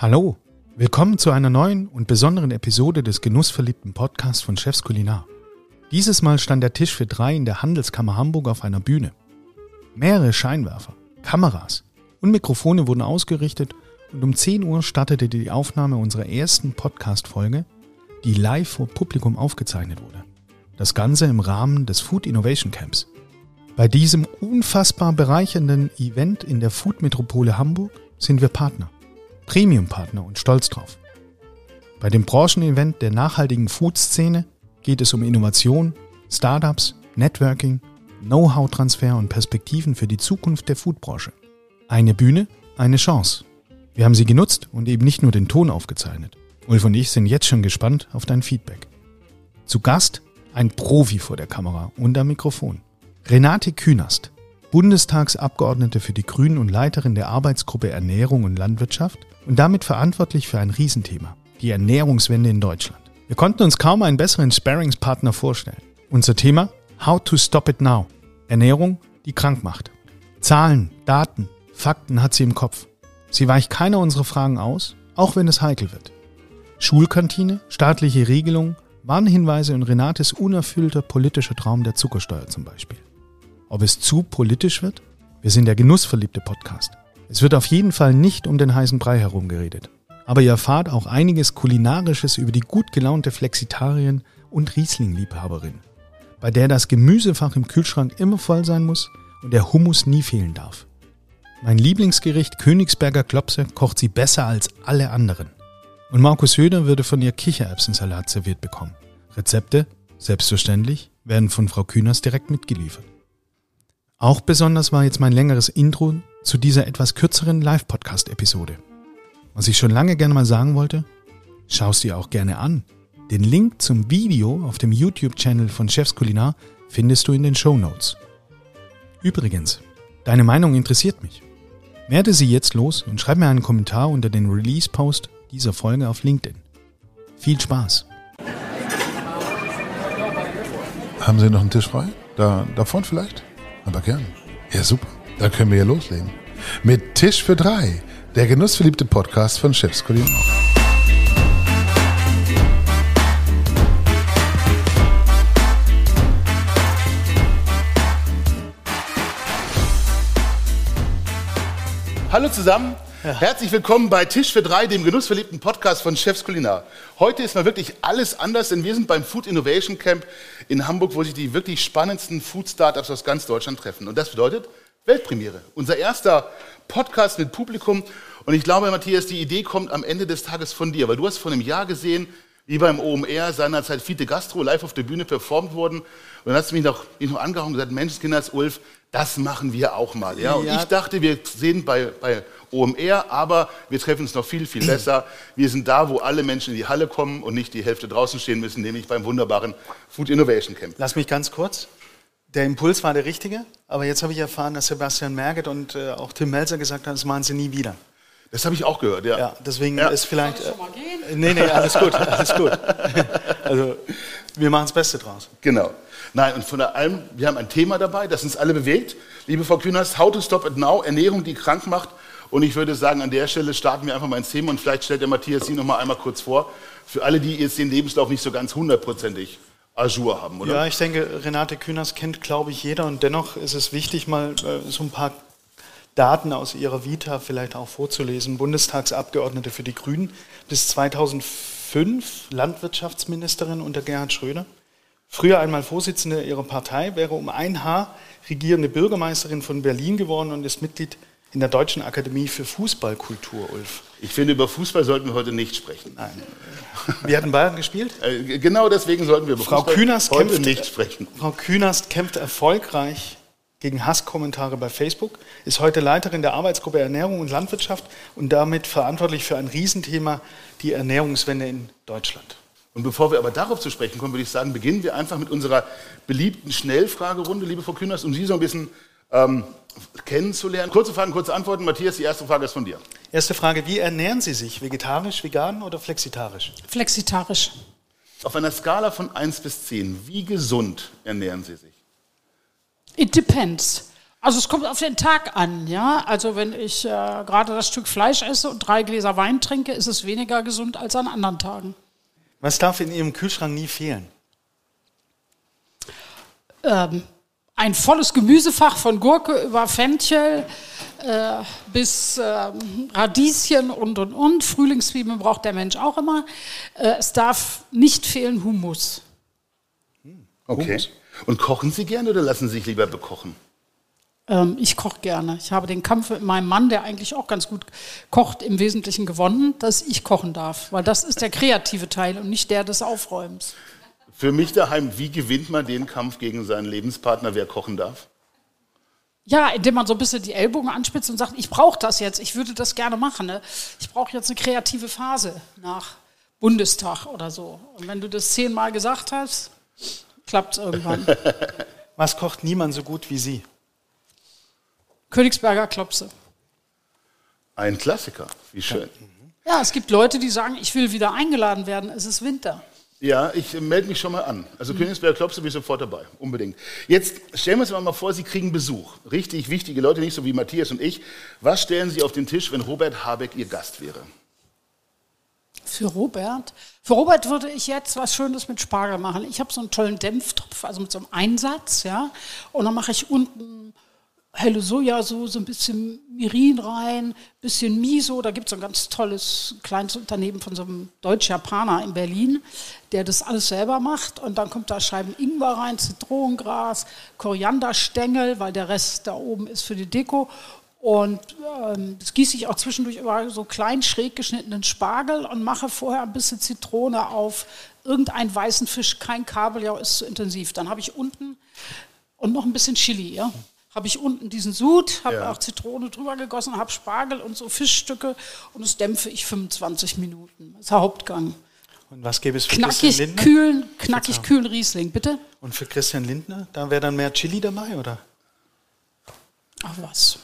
Hallo, willkommen zu einer neuen und besonderen Episode des genussverliebten Podcasts von Chefs Kulinar. Dieses Mal stand der Tisch für drei in der Handelskammer Hamburg auf einer Bühne. Mehrere Scheinwerfer, Kameras und Mikrofone wurden ausgerichtet und um 10 Uhr startete die Aufnahme unserer ersten Podcast-Folge, die live vor Publikum aufgezeichnet wurde. Das Ganze im Rahmen des Food Innovation Camps. Bei diesem unfassbar bereichernden Event in der Food-Metropole Hamburg sind wir Partner. Premium-Partner und stolz drauf. Bei dem Branchenevent der nachhaltigen Food-Szene geht es um Innovation, Startups, Networking, Know-how-Transfer und Perspektiven für die Zukunft der Foodbranche. Eine Bühne, eine Chance. Wir haben sie genutzt und eben nicht nur den Ton aufgezeichnet. Ulf und ich sind jetzt schon gespannt auf dein Feedback. Zu Gast ein Profi vor der Kamera und am Mikrofon. Renate Künast, Bundestagsabgeordnete für die Grünen und Leiterin der Arbeitsgruppe Ernährung und Landwirtschaft und damit verantwortlich für ein Riesenthema, die Ernährungswende in Deutschland. Wir konnten uns kaum einen besseren Sparringspartner vorstellen. Unser Thema? How to stop it now. Ernährung, die krank macht. Zahlen, Daten, Fakten hat sie im Kopf. Sie weicht keiner unserer Fragen aus, auch wenn es heikel wird. Schulkantine, staatliche Regelungen, Warnhinweise und Renates unerfüllter politischer Traum der Zuckersteuer zum Beispiel. Ob es zu politisch wird? Wir sind der genussverliebte Podcast. Es wird auf jeden Fall nicht um den heißen Brei herumgeredet. Aber ihr erfahrt auch einiges Kulinarisches über die gut gelaunte Flexitarien- und Riesling-Liebhaberin, bei der das Gemüsefach im Kühlschrank immer voll sein muss und der Hummus nie fehlen darf. Mein Lieblingsgericht Königsberger Klopse kocht sie besser als alle anderen. Und Markus Höder würde von ihr Kichererbsensalat serviert bekommen. Rezepte, selbstverständlich, werden von Frau Kühners direkt mitgeliefert. Auch besonders war jetzt mein längeres Intro zu dieser etwas kürzeren Live-Podcast-Episode. Was ich schon lange gerne mal sagen wollte, schaust dir auch gerne an. Den Link zum Video auf dem YouTube-Channel von Chefs Kulinar findest du in den Show Notes. Übrigens, deine Meinung interessiert mich. Werde sie jetzt los und schreib mir einen Kommentar unter den Release-Post dieser Folge auf LinkedIn. Viel Spaß! Haben Sie noch einen Tisch frei? Da, da vorne vielleicht? Aber gern. Ja, super. Dann können wir ja loslegen. Mit Tisch für drei. Der genussverliebte Podcast von Chefs Kulinar. Hallo zusammen. Herzlich willkommen bei Tisch für drei, dem genussverliebten Podcast von Chefs Kulinar. Heute ist mal wirklich alles anders, denn wir sind beim Food Innovation Camp in Hamburg, wo sich die wirklich spannendsten Food Startups aus ganz Deutschland treffen. Und das bedeutet Weltpremiere. Unser erster Podcast mit Publikum. Und ich glaube, Matthias, die Idee kommt am Ende des Tages von dir, weil du hast vor einem Jahr gesehen, wie beim OMR seinerzeit Fiete Gastro live auf der Bühne performt wurden. Und dann hast du mich noch, mich noch angehauen und gesagt, Menschenskinders, Ulf, das machen wir auch mal. Ja? Und Ja. ich dachte, wir sehen bei, bei OMR, aber wir treffen uns noch viel, viel besser. Wir sind da, wo alle Menschen in die Halle kommen und nicht die Hälfte draußen stehen müssen, nämlich beim wunderbaren Food Innovation Camp. Lass mich ganz kurz. Der Impuls war der richtige, aber jetzt habe ich erfahren, dass Sebastian Merget und äh, auch Tim Melzer gesagt haben, das machen sie nie wieder. Das habe ich auch gehört, ja. Ja, deswegen Ja. ist vielleicht. Äh, nee, nee, alles gut, alles gut. also, wir machen das Beste draus. Genau. Nein, und von allem, wir haben ein Thema dabei, das uns alle bewegt. Liebe Frau Künast, How to Stop It Now, Ernährung, die krank macht. Und ich würde sagen, an der Stelle starten wir einfach mal ins Thema und vielleicht stellt der Matthias Sie noch mal einmal kurz vor. Für alle, die jetzt den Lebenslauf nicht so ganz hundertprozentig ajour haben, oder? Ja, ich denke, Renate Künast kennt, glaube ich, jeder und dennoch ist es wichtig, mal äh, so ein paar Daten aus ihrer Vita vielleicht auch vorzulesen. Bundestagsabgeordnete für die Grünen bis 2005 Landwirtschaftsministerin unter Gerhard Schröder. Früher einmal Vorsitzende ihrer Partei, wäre um ein Haar regierende Bürgermeisterin von Berlin geworden und ist Mitglied in der Deutschen Akademie für Fußballkultur, Ulf. Ich finde, über Fußball sollten wir heute nicht sprechen. Nein. Wir hatten Bayern gespielt. Äh, genau deswegen sollten wir über Frau Fußball Künast heute kämpft, nicht sprechen. Frau Künast kämpft erfolgreich gegen Hasskommentare bei Facebook, ist heute Leiterin der Arbeitsgruppe Ernährung und Landwirtschaft und damit verantwortlich für ein Riesenthema, die Ernährungswende in Deutschland. Und bevor wir aber darauf zu sprechen kommen, würde ich sagen, beginnen wir einfach mit unserer beliebten Schnellfragerunde, liebe Frau Künast, um Sie so ein bisschen ähm, kennenzulernen. Kurze Fragen, kurze Antworten. Matthias, die erste Frage ist von dir. Erste Frage, wie ernähren Sie sich? Vegetarisch, vegan oder flexitarisch? Flexitarisch. Auf einer Skala von 1 bis 10, wie gesund ernähren Sie sich? It depends. Also es kommt auf den Tag an, ja. Also wenn ich äh, gerade das Stück Fleisch esse und drei Gläser Wein trinke, ist es weniger gesund als an anderen Tagen. Was darf in Ihrem Kühlschrank nie fehlen? Ähm, ein volles Gemüsefach von Gurke über Fenchel äh, bis äh, Radieschen und und und. Frühlingszwiebeln braucht der Mensch auch immer. Äh, es darf nicht fehlen Hummus. Okay. Und kochen Sie gerne oder lassen Sie sich lieber bekochen? Ähm, ich koche gerne. Ich habe den Kampf mit meinem Mann, der eigentlich auch ganz gut kocht, im Wesentlichen gewonnen, dass ich kochen darf. Weil das ist der kreative Teil und nicht der des Aufräumens. Für mich daheim, wie gewinnt man den Kampf gegen seinen Lebenspartner, wer kochen darf? Ja, indem man so ein bisschen die Ellbogen anspitzt und sagt, ich brauche das jetzt, ich würde das gerne machen. Ne? Ich brauche jetzt eine kreative Phase nach Bundestag oder so. Und wenn du das zehnmal gesagt hast, klappt es irgendwann. Was kocht niemand so gut wie Sie? Königsberger Klopse. Ein Klassiker, wie schön. Ja, es gibt Leute, die sagen, ich will wieder eingeladen werden, es ist Winter. Ja, ich äh, melde mich schon mal an. Also Königsberger Klopse bin ich sofort dabei, unbedingt. Jetzt stellen wir uns mal vor, Sie kriegen Besuch. Richtig wichtige Leute, nicht so wie Matthias und ich. Was stellen Sie auf den Tisch, wenn Robert Habeck Ihr Gast wäre? Für Robert? Für Robert würde ich jetzt was Schönes mit Spargel machen. Ich habe so einen tollen Dämpftopf, also mit so einem Einsatz, ja. Und dann mache ich unten helle Sojasauce, ein bisschen Mirin rein, bisschen Miso. Da gibt es ein ganz tolles kleines Unternehmen von so einem Deutsch-Japaner in Berlin, der das alles selber macht. Und dann kommt da Scheiben Ingwer rein, Zitronengras, Korianderstängel, weil der Rest da oben ist für die Deko. Und ähm, das gieße ich auch zwischendurch über so klein schräg geschnittenen Spargel und mache vorher ein bisschen Zitrone auf irgendeinen weißen Fisch, kein Kabeljau, ist zu intensiv. Dann habe ich unten und noch ein bisschen Chili, ja. Habe ich unten diesen Sud, habe Ja. auch Zitrone drüber gegossen, habe Spargel und so Fischstücke und das dämpfe ich 25 Minuten. Das ist der Hauptgang. Und was gäbe es für Knackig Christian Lindner? kühlen, knackig kühlen Riesling, bitte. Und für Christian Lindner? Da wäre dann mehr Chili dabei, oder? Ach was.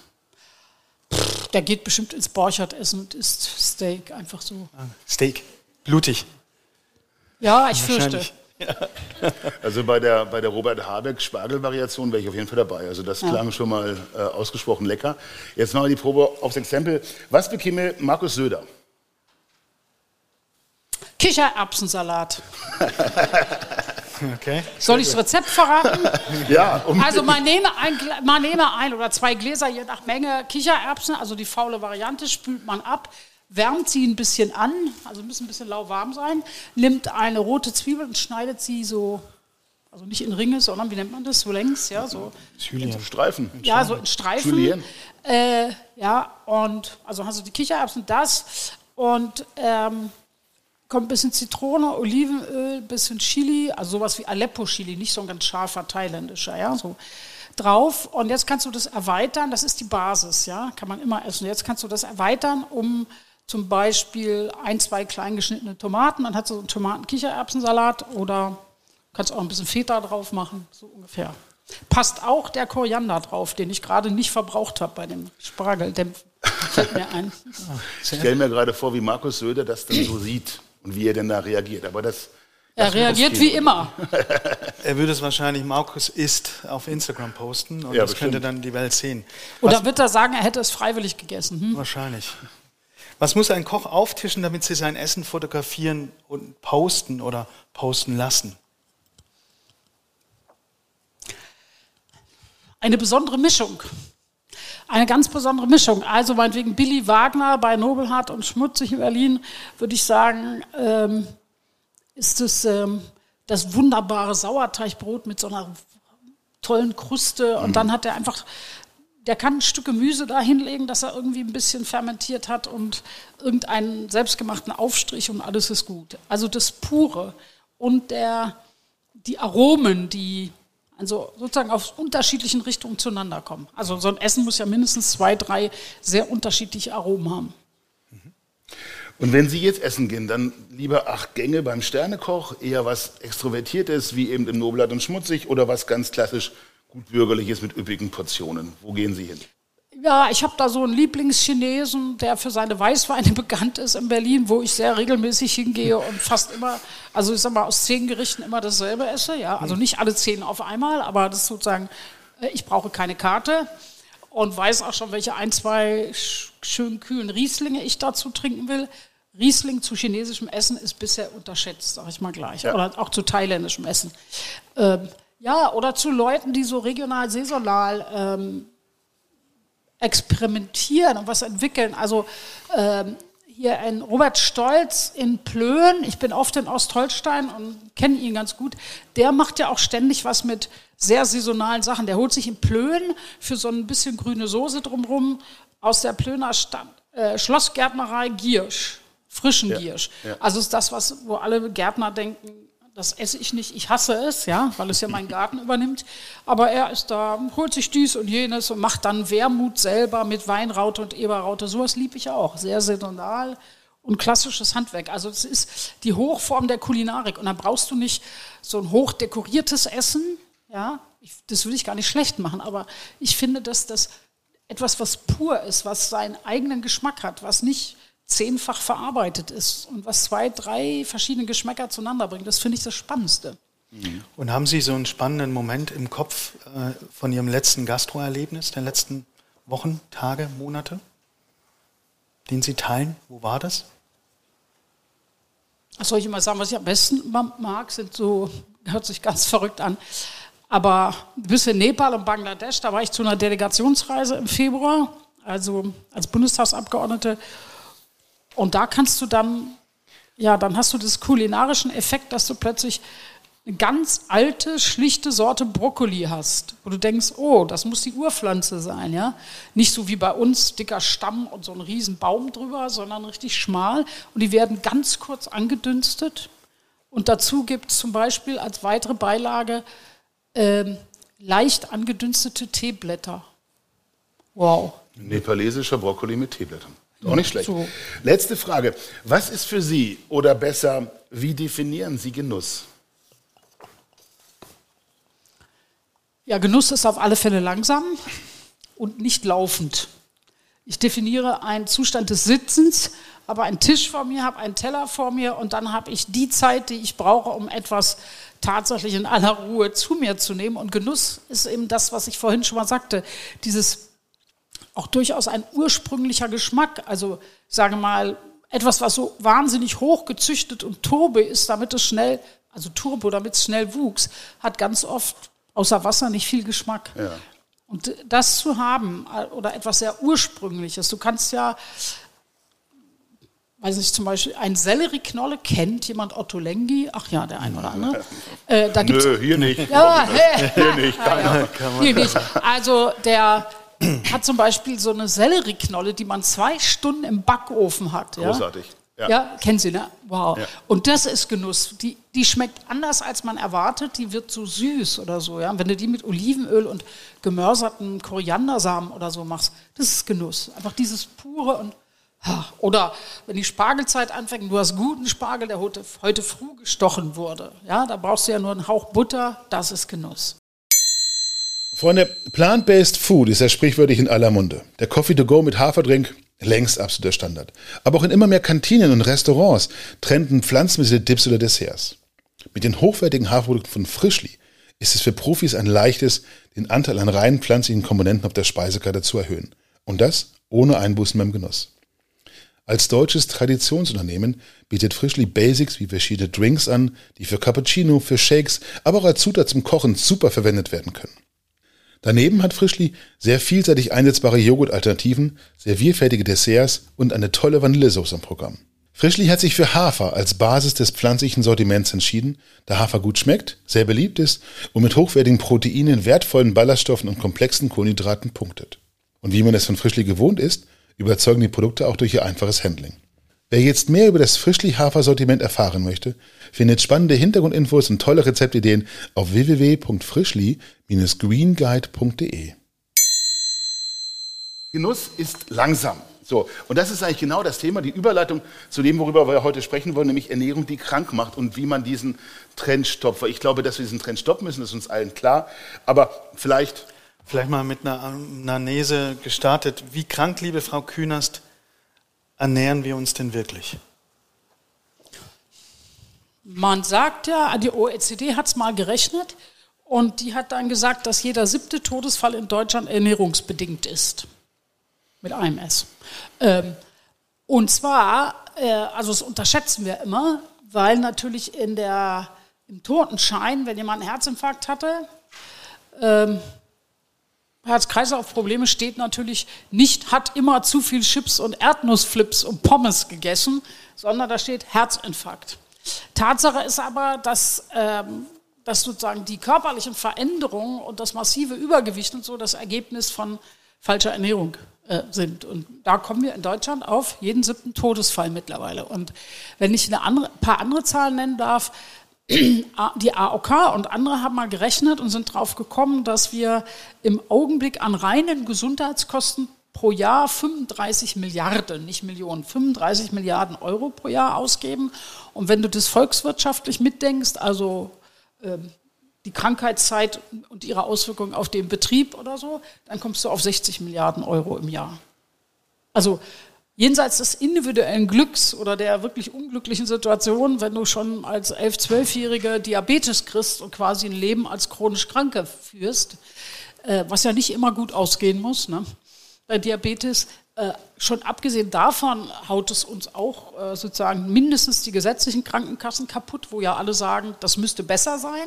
Pff, Der geht bestimmt ins Borchert essen und isst Steak, einfach so. Ah, Steak. Blutig. Ja, ich fürchte. Also bei der, bei der Robert Habeck Spargel-Variation wäre ich auf jeden Fall dabei. Also das klang schon mal äh, ausgesprochen lecker. Jetzt machen wir die Probe aufs Exempel. Was bekäme Markus Söder? Kichererbsensalat. Okay. Soll ich das Rezept verraten? Ja, um Also man nehme, ein, man nehme ein oder zwei Gläser, je nach Menge Kichererbsen, also die faule Variante, spült man ab, wärmt sie ein bisschen an, also müssen ein bisschen lauwarm sein, nimmt eine rote Zwiebel und schneidet sie so, also nicht in Ringe, sondern wie nennt man das, so längs, ja, so, Streifen. ja, so in Streifen. Julienne. Äh, ja, und also hast du die Kichererbsen, das und ähm, kommt ein bisschen Zitrone, Olivenöl, ein bisschen Chili, also sowas wie Aleppo-Chili, nicht so ein ganz scharfer thailändischer, ja, so drauf. Und jetzt kannst du das erweitern, das ist die Basis, ja, kann man immer essen. Jetzt kannst du das erweitern um zum Beispiel ein, zwei klein geschnittene Tomaten, dann hast du so einen Tomaten-Kichererbsensalat oder kannst auch ein bisschen Feta drauf machen, so ungefähr. Passt auch der Koriander drauf, den ich gerade nicht verbraucht habe bei dem Spargeldämpfen. Fällt mir ein. Ich stelle mir gerade vor, wie Markus Söder das dann so sieht und wie er denn da reagiert. Aber das. Er reagiert wie immer. Er würde es wahrscheinlich Markus ist auf Instagram posten und Ja, das bestimmt. könnte dann die Welt sehen. Oder wird er sagen, er hätte es freiwillig gegessen? Hm? Wahrscheinlich. Was muss ein Koch auftischen, damit sie sein Essen fotografieren und posten oder posten lassen? Eine besondere Mischung. Eine ganz besondere Mischung. Also meinetwegen Billy Wagner bei Nobelhart und Schmutzig in Berlin, würde ich sagen, ähm, ist es ähm, das wunderbare Sauerteigbrot mit so einer tollen Kruste. Und dann hat er einfach, der kann ein Stück Gemüse da hinlegen, dass er irgendwie ein bisschen fermentiert hat und irgendeinen selbstgemachten Aufstrich und alles ist gut. Also das Pure und der, die Aromen, die also sozusagen aus unterschiedlichen Richtungen zueinander kommen. Also so ein Essen muss ja mindestens zwei, drei sehr unterschiedliche Aromen haben. Und wenn Sie jetzt essen gehen, dann lieber acht Gänge beim Sternekoch, eher was Extrovertiertes, wie eben im Nobelhart und Schmutzig, oder was ganz klassisch gut bürgerliches mit üppigen Portionen. Wo gehen Sie hin? Ja, ich habe da so einen Lieblingschinesen, der für seine Weißweine bekannt ist in Berlin, wo ich sehr regelmäßig hingehe und fast immer, also ich sag mal, aus zehn Gerichten immer dasselbe esse. Ja, also nicht alle zehn auf einmal, aber das ist sozusagen, äh, ich brauche keine Karte. und weiß auch schon, welche ein, zwei schön kühlen Rieslinge ich dazu trinken will. Riesling zu chinesischem Essen ist bisher unterschätzt, sage ich mal gleich. Ja. Oder auch zu thailändischem Essen. Ähm, ja, oder zu Leuten, die so regional, saisonal ähm, experimentieren und was entwickeln. Also ähm, hier ein Robert Stolz in Plön, ich bin oft in Ostholstein und kenne ihn ganz gut, der macht ja auch ständig was mit sehr saisonalen Sachen. Der holt sich in Plön für so ein bisschen grüne Soße drumherum aus der Plöner Stadt, äh, Schlossgärtnerei Giersch, frischen ja, Giersch. Ja. Also ist das, was, wo alle Gärtner denken, das esse ich nicht, ich hasse es, ja, weil es ja meinen Garten übernimmt. Aber er ist da, holt sich dies und jenes und macht dann Wermut selber mit Weinraute und Eberraute. Sowas liebe ich auch. Sehr saisonal und klassisches Handwerk. Also es ist die Hochform der Kulinarik. Und dann brauchst du nicht so ein hochdekoriertes Essen. Ja, ich, das will ich gar nicht schlecht machen, aber ich finde, dass das etwas, was pur ist, was seinen eigenen Geschmack hat, was nicht zehnfach verarbeitet ist und was zwei, drei verschiedene Geschmäcker zueinander bringt. Das finde ich das Spannendste. Mhm. Und haben Sie so einen spannenden Moment im Kopf äh, von Ihrem letzten Gastroerlebnis, der letzten Wochen, Tage, Monate, den Sie teilen? Wo war das? Was soll ich immer sagen, was ich am besten mag, sind so, hört sich ganz verrückt an, aber bis in Nepal und Bangladesch, da war ich zu einer Delegationsreise im Februar, also als Bundestagsabgeordnete und da kannst du dann, ja, dann hast du das kulinarischen Effekt, dass du plötzlich eine ganz alte, schlichte Sorte Brokkoli hast, wo du denkst, oh, das muss die Urpflanze sein, ja. Nicht so wie bei uns, dicker Stamm und so ein riesen Baum drüber, sondern richtig schmal. Und die werden ganz kurz angedünstet. Und dazu gibt es zum Beispiel als weitere Beilage ähm, leicht angedünstete Teeblätter. Wow. Nepalesischer Brokkoli mit Teeblättern. Auch nicht schlecht. So. Letzte Frage. Was ist für Sie oder besser, wie definieren Sie Genuss? Ja, Genuss ist auf alle Fälle langsam und nicht laufend. Ich definiere einen Zustand des Sitzens, habe einen Tisch vor mir, habe einen Teller vor mir und dann habe ich die Zeit, die ich brauche, um etwas tatsächlich in aller Ruhe zu mir zu nehmen. Und Genuss ist eben das, was ich vorhin schon mal sagte, dieses auch durchaus ein ursprünglicher Geschmack. Also sage mal, etwas, was so wahnsinnig hoch gezüchtet und turbo ist, damit es schnell, also turbo, damit es schnell wuchs, hat ganz oft außer Wasser nicht viel Geschmack. Ja. Und das zu haben äh, oder etwas sehr Ursprüngliches, du kannst ja, weiß nicht, zum Beispiel ein Sellerieknolle kennt jemand Otto Lengi? Ach ja, der ein oder andere. Äh, da gibt's, Nö, hier nicht. Ja, hier nicht, keiner. Hier nicht. Also der hat zum Beispiel so eine Sellerieknolle, die man zwei Stunden im Backofen hat. Großartig. Ja, ja kennen Sie, ne? Wow. Ja. Und das ist Genuss. Die, die schmeckt anders, als man erwartet. Die wird so süß oder so. Ja? wenn du die mit Olivenöl und gemörserten Koriandersamen oder so machst, das ist Genuss. Einfach dieses pure und oder wenn die Spargelzeit anfängt, du hast guten Spargel, der heute, heute früh gestochen wurde. Ja, da brauchst du ja nur einen Hauch Butter, das ist Genuss. Freunde, Plant-Based Food ist ja sprichwörtlich in aller Munde. Der Coffee to go mit Haferdrink, längst absoluter Standard. Aber auch in immer mehr Kantinen und Restaurants trenden Pflanzenmittel-Dips oder Desserts. Mit den hochwertigen Haferprodukten von Frischli ist es für Profis ein leichtes, den Anteil an rein pflanzlichen Komponenten auf der Speisekarte zu erhöhen. Und das ohne Einbußen beim Genuss. Als deutsches Traditionsunternehmen bietet Frischli Basics wie verschiedene Drinks an, die für Cappuccino, für Shakes, aber auch als Zutat zum Kochen super verwendet werden können. Daneben hat Frischli sehr vielseitig einsetzbare Joghurt-Alternativen, sehr vielfältige Desserts und eine tolle Vanillesoße im Programm. Frischli hat sich für Hafer als Basis des pflanzlichen Sortiments entschieden, da Hafer gut schmeckt, sehr beliebt ist und mit hochwertigen Proteinen, wertvollen Ballaststoffen und komplexen Kohlenhydraten punktet. Und wie man es von Frischli gewohnt ist, überzeugen die Produkte auch durch ihr einfaches Handling. Wer jetzt mehr über das Frischli-Hafer-Sortiment erfahren möchte, findet spannende Hintergrundinfos und tolle Rezeptideen auf www.frischli-greenguide.de. Genuss ist langsam. So, und das ist eigentlich genau das Thema, die Überleitung zu dem, worüber wir heute sprechen wollen, nämlich Ernährung, die krank macht und wie man diesen Trend stoppt. Weil ich glaube, dass wir diesen Trend stoppen müssen, ist uns allen klar. Aber vielleicht. Vielleicht mal mit einer Anamnese gestartet. Wie krank, liebe Frau Künast, ernähren wir uns denn wirklich? Man sagt ja, die OECD hat es mal gerechnet Und die hat dann gesagt, dass jeder siebte Todesfall in Deutschland ernährungsbedingt ist. Mit einem S. Ähm, und zwar, äh, also das unterschätzen wir immer, weil natürlich in der, im Totenschein, wenn jemand einen Herzinfarkt hatte, ähm, Herz-Kreislauf-Probleme steht natürlich nicht, hat immer zu viel Chips und Erdnussflips und Pommes gegessen, sondern da steht Herzinfarkt. Tatsache ist aber, dass, ähm, dass sozusagen die körperlichen Veränderungen und das massive Übergewicht und so das Ergebnis von falscher Ernährung äh, sind. Und da kommen wir in Deutschland auf jeden siebten Todesfall mittlerweile. Und wenn ich ein andere, paar andere Zahlen nennen darf, die AOK und andere haben mal gerechnet und sind drauf gekommen, dass wir im Augenblick an reinen Gesundheitskosten pro Jahr 35 Milliarden, nicht Millionen, 35 Milliarden Euro pro Jahr ausgeben. Und wenn du das volkswirtschaftlich mitdenkst, also ähm, die Krankheitszeit und ihre Auswirkungen auf den Betrieb oder so, dann kommst du auf 60 Milliarden Euro im Jahr. Also jenseits des individuellen Glücks oder der wirklich unglücklichen Situation, wenn du schon als 11-, 12-Jähriger Diabetes kriegst und quasi ein Leben als chronisch Kranke führst, äh, was ja nicht immer gut ausgehen muss, ne? bei Diabetes, äh, schon abgesehen davon haut es uns auch äh, sozusagen mindestens die gesetzlichen Krankenkassen kaputt, wo ja alle sagen, das müsste besser sein.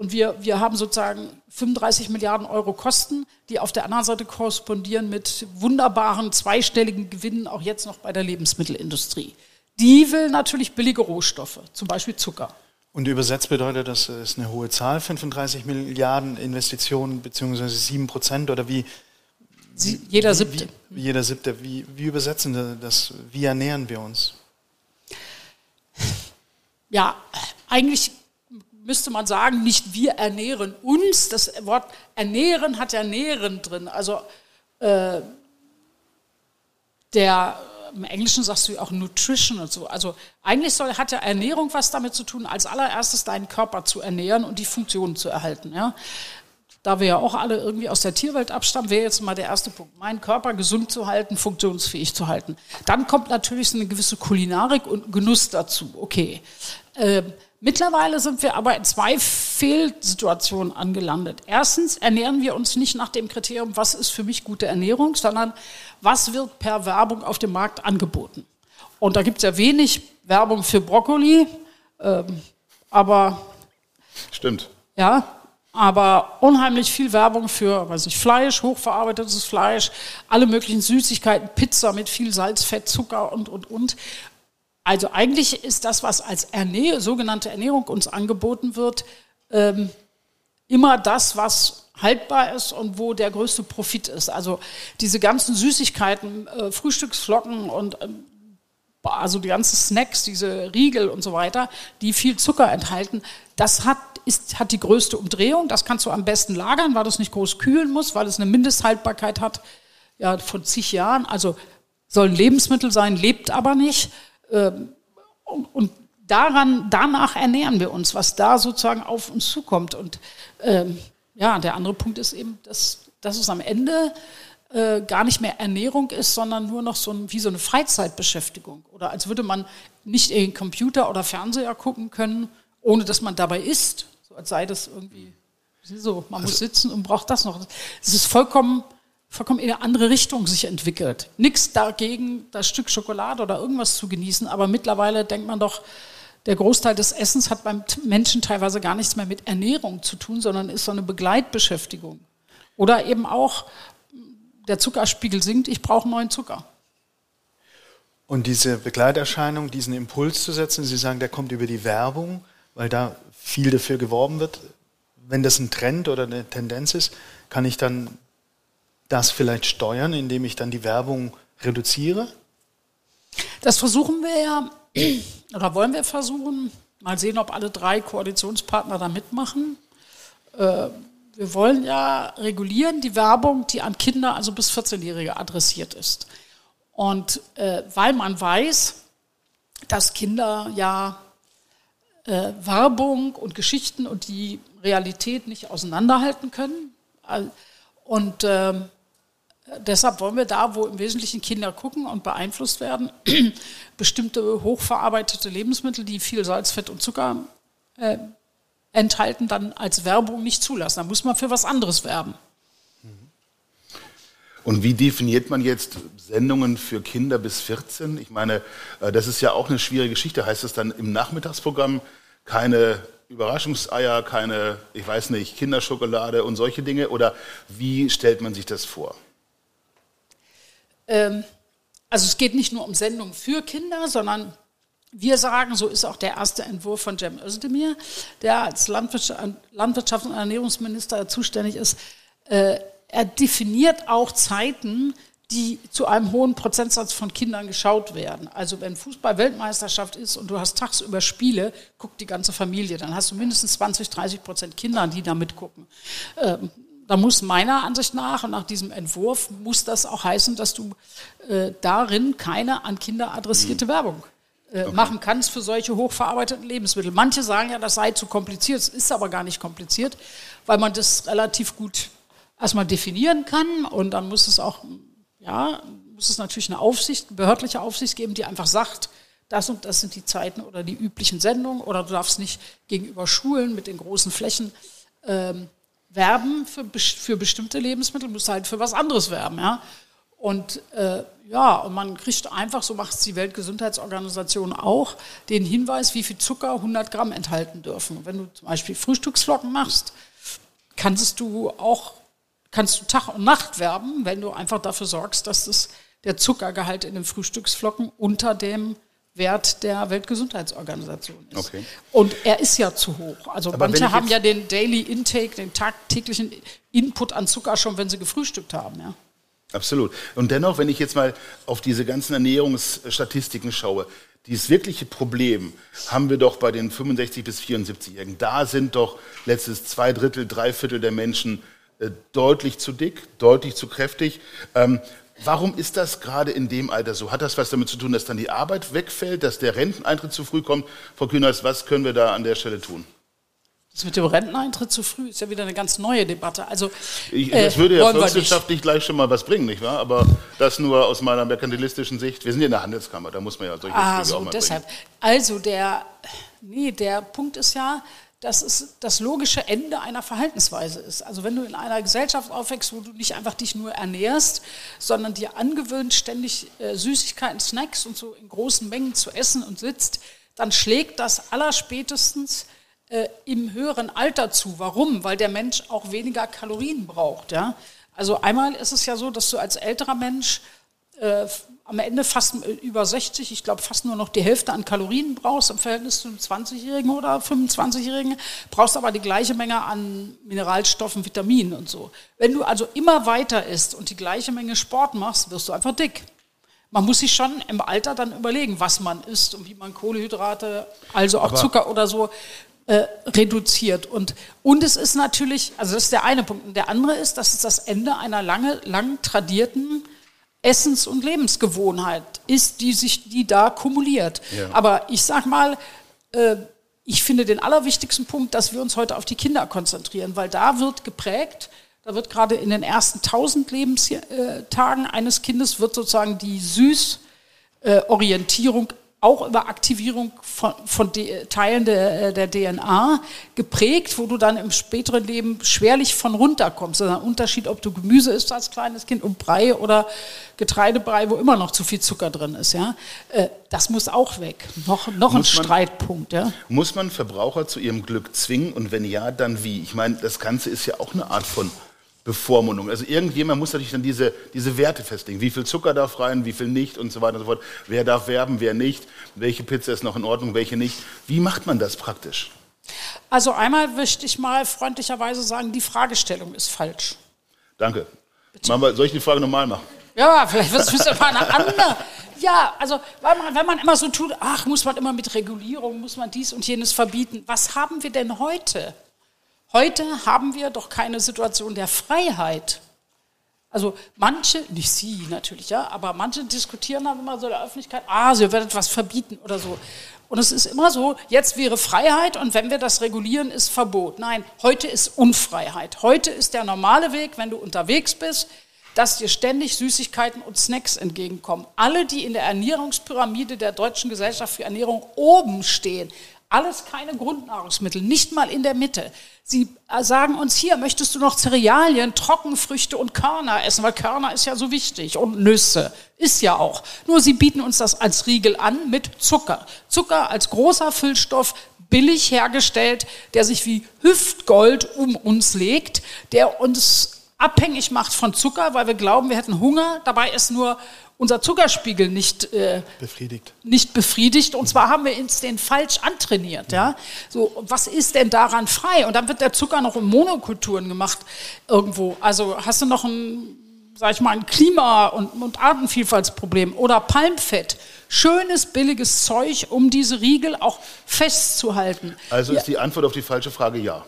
Und wir, wir haben sozusagen 35 Milliarden Euro Kosten, die auf der anderen Seite korrespondieren mit wunderbaren zweistelligen Gewinnen, auch jetzt noch bei der Lebensmittelindustrie. Die will natürlich billige Rohstoffe, zum Beispiel Zucker. Und übersetzt bedeutet das, ist eine hohe Zahl, 35 Milliarden Investitionen beziehungsweise 7 Prozent oder wie? Sie, jeder siebte. Wie, wie, jeder siebte. Wie, wie übersetzen wir das? Wie ernähren wir uns? Ja, eigentlich müsste man sagen, nicht wir ernähren uns. Das Wort ernähren hat ja nähren drin. Also äh, der im Englischen sagst du auch Nutrition und so. Also eigentlich soll, hat ja Ernährung was damit zu tun, als allererstes deinen Körper zu ernähren und die Funktionen zu erhalten. Ja? Da wir ja auch alle irgendwie aus der Tierwelt abstammen, wäre jetzt mal der erste Punkt. Meinen Körper gesund zu halten, funktionsfähig zu halten. Dann kommt natürlich so eine gewisse Kulinarik und Genuss dazu. Okay. Ähm, Mittlerweile sind wir aber in zwei Fehlsituationen angelandet. Erstens ernähren wir uns nicht nach dem Kriterium, was ist für mich gute Ernährung, sondern was wird per Werbung auf dem Markt angeboten. Und da gibt es ja wenig Werbung für Brokkoli, ähm, aber stimmt. Ja, aber unheimlich viel Werbung für, weiß ich, Fleisch, hochverarbeitetes Fleisch, alle möglichen Süßigkeiten, Pizza mit viel Salz, Fett, Zucker und und und. Also eigentlich ist das, was als Ernähr sogenannte Ernährung uns angeboten wird, ähm, immer das, was haltbar ist und wo der größte Profit ist. Also diese ganzen Süßigkeiten, äh, Frühstücksflocken und ähm, also die ganzen Snacks, diese Riegel und so weiter, die viel Zucker enthalten, das hat, ist, hat die größte Umdrehung. Das kannst du am besten lagern, weil es nicht groß kühlen muss, weil es eine Mindesthaltbarkeit hat ja, von zig Jahren. Also soll ein Lebensmittel sein, lebt aber nicht. Ähm, und daran, danach ernähren wir uns, was da sozusagen auf uns zukommt. Und ähm, ja, der andere Punkt ist eben, dass, dass es am Ende äh, gar nicht mehr Ernährung ist, sondern nur noch so ein, wie so eine Freizeitbeschäftigung. Oder als würde man nicht in den Computer oder Fernseher gucken können, ohne dass man dabei isst. So als sei das irgendwie so, man muss also sitzen und braucht das noch. Es ist vollkommen vollkommen in eine andere Richtung sich entwickelt. Nichts dagegen, das Stück Schokolade oder irgendwas zu genießen, aber mittlerweile denkt man doch, der Großteil des Essens hat beim Menschen teilweise gar nichts mehr mit Ernährung zu tun, sondern ist so eine Begleitbeschäftigung. Oder eben auch, der Zuckerspiegel sinkt, ich brauche neuen Zucker. Und diese Begleiterscheinung, diesen Impuls zu setzen, Sie sagen, der kommt über die Werbung, weil da viel dafür geworben wird. Wenn das ein Trend oder eine Tendenz ist, kann ich dann das vielleicht steuern, indem ich dann die Werbung reduziere? Das versuchen wir ja, oder wollen wir versuchen. Mal sehen, ob alle drei Koalitionspartner da mitmachen. Äh, wir wollen ja regulieren die Werbung, die an Kinder, also bis 14-Jährige adressiert ist. Und äh, weil man weiß, dass Kinder ja äh, Werbung und Geschichten und die Realität nicht auseinanderhalten können. Und ähm, Deshalb wollen wir da, wo im Wesentlichen Kinder gucken und beeinflusst werden, bestimmte hochverarbeitete Lebensmittel, die viel Salz, Fett und Zucker äh, enthalten, dann als Werbung nicht zulassen. Da muss man für was anderes werben. Und wie definiert man jetzt Sendungen für Kinder bis 14? Ich meine, äh, das ist ja auch eine schwierige Geschichte. Heißt es dann im Nachmittagsprogramm keine Überraschungseier, keine, ich weiß nicht, Kinderschokolade und solche Dinge? Oder wie stellt man sich das vor? Ähm, also es geht nicht nur um Sendungen für Kinder, sondern wir sagen, so ist auch der erste Entwurf von Cem Özdemir, der als Landwirtschafts- und Ernährungsminister zuständig ist, äh, er definiert auch Zeiten, die zu einem hohen Prozentsatz von Kindern geschaut werden. Also wenn Fußball-Weltmeisterschaft ist und du hast tagsüber Spiele, guckt die ganze Familie. Dann hast du mindestens 20, 30 Prozent Kinder, die da mitgucken. Da muss meiner Ansicht nach und nach diesem Entwurf muss das auch heißen, dass du äh, darin keine an Kinder adressierte mhm. Werbung äh, okay. machen kannst für solche hochverarbeiteten Lebensmittel. Manche sagen ja, das sei zu kompliziert. Es ist aber gar nicht kompliziert, weil man das relativ gut erstmal definieren kann und dann muss es auch, ja, muss es natürlich eine Aufsicht, eine behördliche Aufsicht geben, die einfach sagt, das und das sind die Zeiten oder die üblichen Sendungen oder du darfst nicht gegenüber Schulen mit den großen Flächen ähm, werben für, für bestimmte Lebensmittel, musst halt für was anderes werben, ja. Und äh, ja, und man kriegt einfach, so macht es die Weltgesundheitsorganisation auch, den Hinweis, wie viel Zucker 100 Gramm enthalten dürfen. wenn du zum Beispiel Frühstücksflocken machst, kannst du auch kannst du Tag und Nacht werben, wenn du einfach dafür sorgst, dass das, der Zuckergehalt in den Frühstücksflocken unter dem Wert der Weltgesundheitsorganisation ist. Okay. Und er ist ja zu hoch. Also Aber manche haben ja den Daily Intake, den tagtäglichen Input an Zucker schon, wenn sie gefrühstückt haben. Ja. Absolut. Und dennoch, wenn ich jetzt mal auf diese ganzen Ernährungsstatistiken schaue, dieses wirkliche Problem haben wir doch bei den 65 bis 74-Jährigen. Da sind doch letztes zwei Drittel, drei Viertel der Menschen äh, deutlich zu dick, deutlich zu kräftig. Warum ist das gerade in dem Alter so? Hat das was damit zu tun, dass dann die Arbeit wegfällt, dass der Renteneintritt zu früh kommt? Frau Kühners, was können wir da an der Stelle tun? Das mit dem Renteneintritt zu früh ist ja wieder eine ganz neue Debatte. Also, ich, das äh, würde ja volkswirtschaftlich gleich schon mal was bringen, nicht wahr? Aber das nur aus meiner merkantilistischen Sicht. Wir sind ja in der Handelskammer, da muss man ja solche ah, so, auch mal deshalb. Bringen. Also der, nee, der Punkt ist ja, dass es das logische Ende einer Verhaltensweise ist. Also wenn du in einer Gesellschaft aufwächst, wo du nicht einfach dich nur ernährst, sondern dir angewöhnt, ständig äh, Süßigkeiten, Snacks und so in großen Mengen zu essen und sitzt, dann schlägt das allerspätestens äh, im höheren Alter zu. Warum? Weil der Mensch auch weniger Kalorien braucht. Ja? Also einmal ist es ja so, dass du als älterer Mensch äh, am Ende fast über 60, ich glaube fast nur noch die Hälfte an Kalorien brauchst im Verhältnis zu einem 20-Jährigen oder 25-Jährigen, brauchst aber die gleiche Menge an Mineralstoffen, Vitaminen und so. Wenn du also immer weiter isst und die gleiche Menge Sport machst, wirst du einfach dick. Man muss sich schon im Alter dann überlegen, was man isst und wie man Kohlehydrate, also auch aber Zucker oder so, äh, reduziert. Und, und es ist natürlich, also das ist der eine Punkt. Und der andere ist, dass es das Ende einer lange, lang tradierten Essens- und Lebensgewohnheit ist, die sich, die da kumuliert. Ja. Aber ich sag mal, äh, ich finde den allerwichtigsten Punkt, dass wir uns heute auf die Kinder konzentrieren, weil da wird geprägt, da wird gerade in den ersten tausend Lebenstagen eines Kindes wird sozusagen die Süßorientierung auch über Aktivierung von, von Teilen der, der, DNA geprägt, wo du dann im späteren Leben schwerlich von runterkommst. Das ist ein Unterschied, ob du Gemüse isst als kleines Kind und Brei oder Getreidebrei, wo immer noch zu viel Zucker drin ist. Ja? Äh, das muss auch weg. Noch, noch ein Streitpunkt. Ja? Muss man Verbraucher zu ihrem Glück zwingen und wenn ja, dann wie? Ich meine, das Ganze ist ja auch eine Art von Bevormundung. Also irgendjemand muss natürlich dann diese, diese Werte festlegen. Wie viel Zucker darf rein, wie viel nicht und so weiter und so fort. Wer darf werben, wer nicht. Welche Pizza ist noch in Ordnung, welche nicht. Wie macht man das praktisch? Also einmal möchte ich mal freundlicherweise sagen, die Fragestellung ist falsch. Danke. Wir, soll ich die Frage nochmal machen? Ja, vielleicht wird es mal eine andere. Ja, also man, wenn man immer so tut, ach, muss man immer mit Regulierung, muss man dies und jenes verbieten. Was haben wir denn heute? Heute haben wir doch keine Situation der Freiheit. Also manche, nicht Sie natürlich, ja, aber manche diskutieren dann immer so in der Öffentlichkeit, ah, sie werden etwas verbieten oder so. Und es ist immer so, jetzt wäre Freiheit und wenn wir das regulieren, ist Verbot. Nein, heute ist Unfreiheit. Heute ist der normale Weg, wenn du unterwegs bist, dass dir ständig Süßigkeiten und Snacks entgegenkommen. Alle, die in der Ernährungspyramide der Deutschen Gesellschaft für Ernährung oben stehen, Alles keine Grundnahrungsmittel, nicht mal in der Mitte. Sie äh, sagen uns hier, möchtest du noch Cerealien, Trockenfrüchte und Körner essen, weil Körner ist ja so wichtig und Nüsse ist ja auch. Nur sie bieten uns das als Riegel an mit Zucker. Zucker als großer Füllstoff, billig hergestellt, der sich wie Hüftgold um uns legt, der uns abhängig macht von Zucker, weil wir glauben, wir hätten Hunger. Dabei ist nur unser Zuckerspiegel nicht äh, befriedigt. Nicht befriedigt. Und zwar haben wir uns den falsch antrainiert. Ja? So, was ist denn daran frei? Und dann wird der Zucker noch in Monokulturen gemacht irgendwo. Also hast du noch ein, sag ich mal, ein Klima- und, und Artenvielfaltsproblem oder Palmfett. Schönes, billiges Zeug, um diese Riegel auch festzuhalten. Also ist die Antwort auf die falsche Frage ja.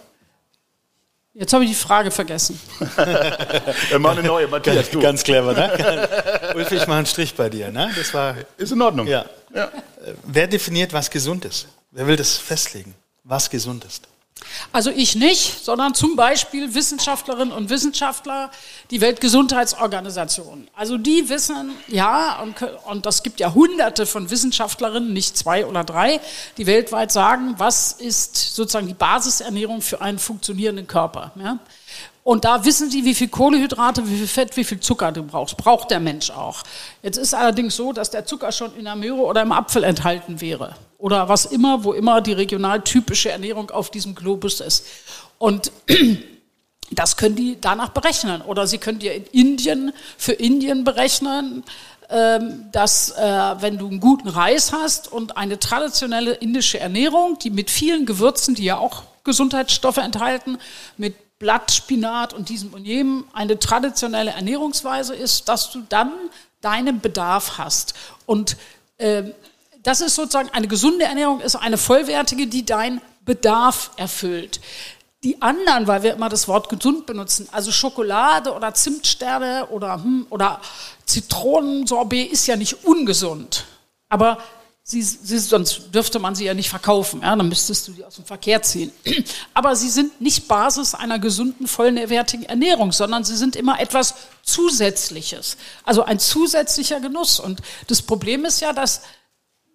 Jetzt habe ich die Frage vergessen. Mach eine neue, Matthias, du. Ganz clever, ne? Ulf, ich mache einen Strich bei dir, ne? Das war ist in Ordnung. Ja. ja. Wer definiert, was gesund ist? Wer will das festlegen, was gesund ist? Also ich nicht, sondern zum Beispiel Wissenschaftlerinnen und Wissenschaftler, die Weltgesundheitsorganisation. Also die wissen, ja, und, und das gibt ja hunderte von Wissenschaftlerinnen, nicht zwei oder drei, die weltweit sagen, was ist sozusagen die Basisernährung für einen funktionierenden Körper. Ja? Und da wissen sie, wie viel Kohlehydrate, wie viel Fett, wie viel Zucker du brauchst. Braucht der Mensch auch. Jetzt ist allerdings so, dass der Zucker schon in der Möhre oder im Apfel enthalten wäre. Oder was immer, wo immer die regional typische Ernährung auf diesem Globus ist. Und das können die danach berechnen. Oder sie können dir in Indien, für Indien berechnen, ähm, dass äh, wenn du einen guten Reis hast und eine traditionelle indische Ernährung, die mit vielen Gewürzen, die ja auch Gesundheitsstoffe enthalten, mit Blattspinat und diesem und jenem eine traditionelle Ernährungsweise ist, dass du dann deinen Bedarf hast. Und äh, das ist sozusagen eine gesunde Ernährung, ist eine vollwertige, die deinen Bedarf erfüllt. Die anderen, weil wir immer das Wort gesund benutzen, also Schokolade oder Zimtsterne oder, hm, oder Zitronensorbet ist ja nicht ungesund. Aber Sie, sie, sonst dürfte man sie ja nicht verkaufen, ja, dann müsstest du die aus dem Verkehr ziehen. Aber sie sind nicht Basis einer gesunden, vollwertigen Ernährung, sondern sie sind immer etwas Zusätzliches, also ein zusätzlicher Genuss. Und das Problem ist ja, dass,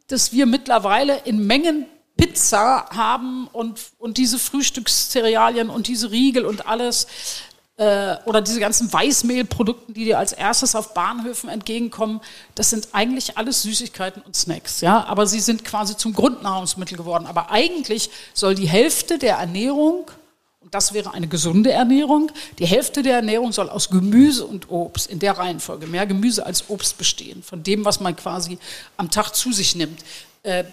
dass wir mittlerweile in Mengen Pizza haben und, und diese Frühstückscerealien und diese Riegel und alles, äh, oder diese ganzen Weißmehlprodukten, die dir als erstes auf Bahnhöfen entgegenkommen, das sind eigentlich alles Süßigkeiten und Snacks, ja, aber sie sind quasi zum Grundnahrungsmittel geworden. Aber eigentlich soll die Hälfte der Ernährung das wäre eine gesunde Ernährung. Die Hälfte der Ernährung soll aus Gemüse und Obst in der Reihenfolge, mehr Gemüse als Obst bestehen, von dem, was man quasi am Tag zu sich nimmt. Äh,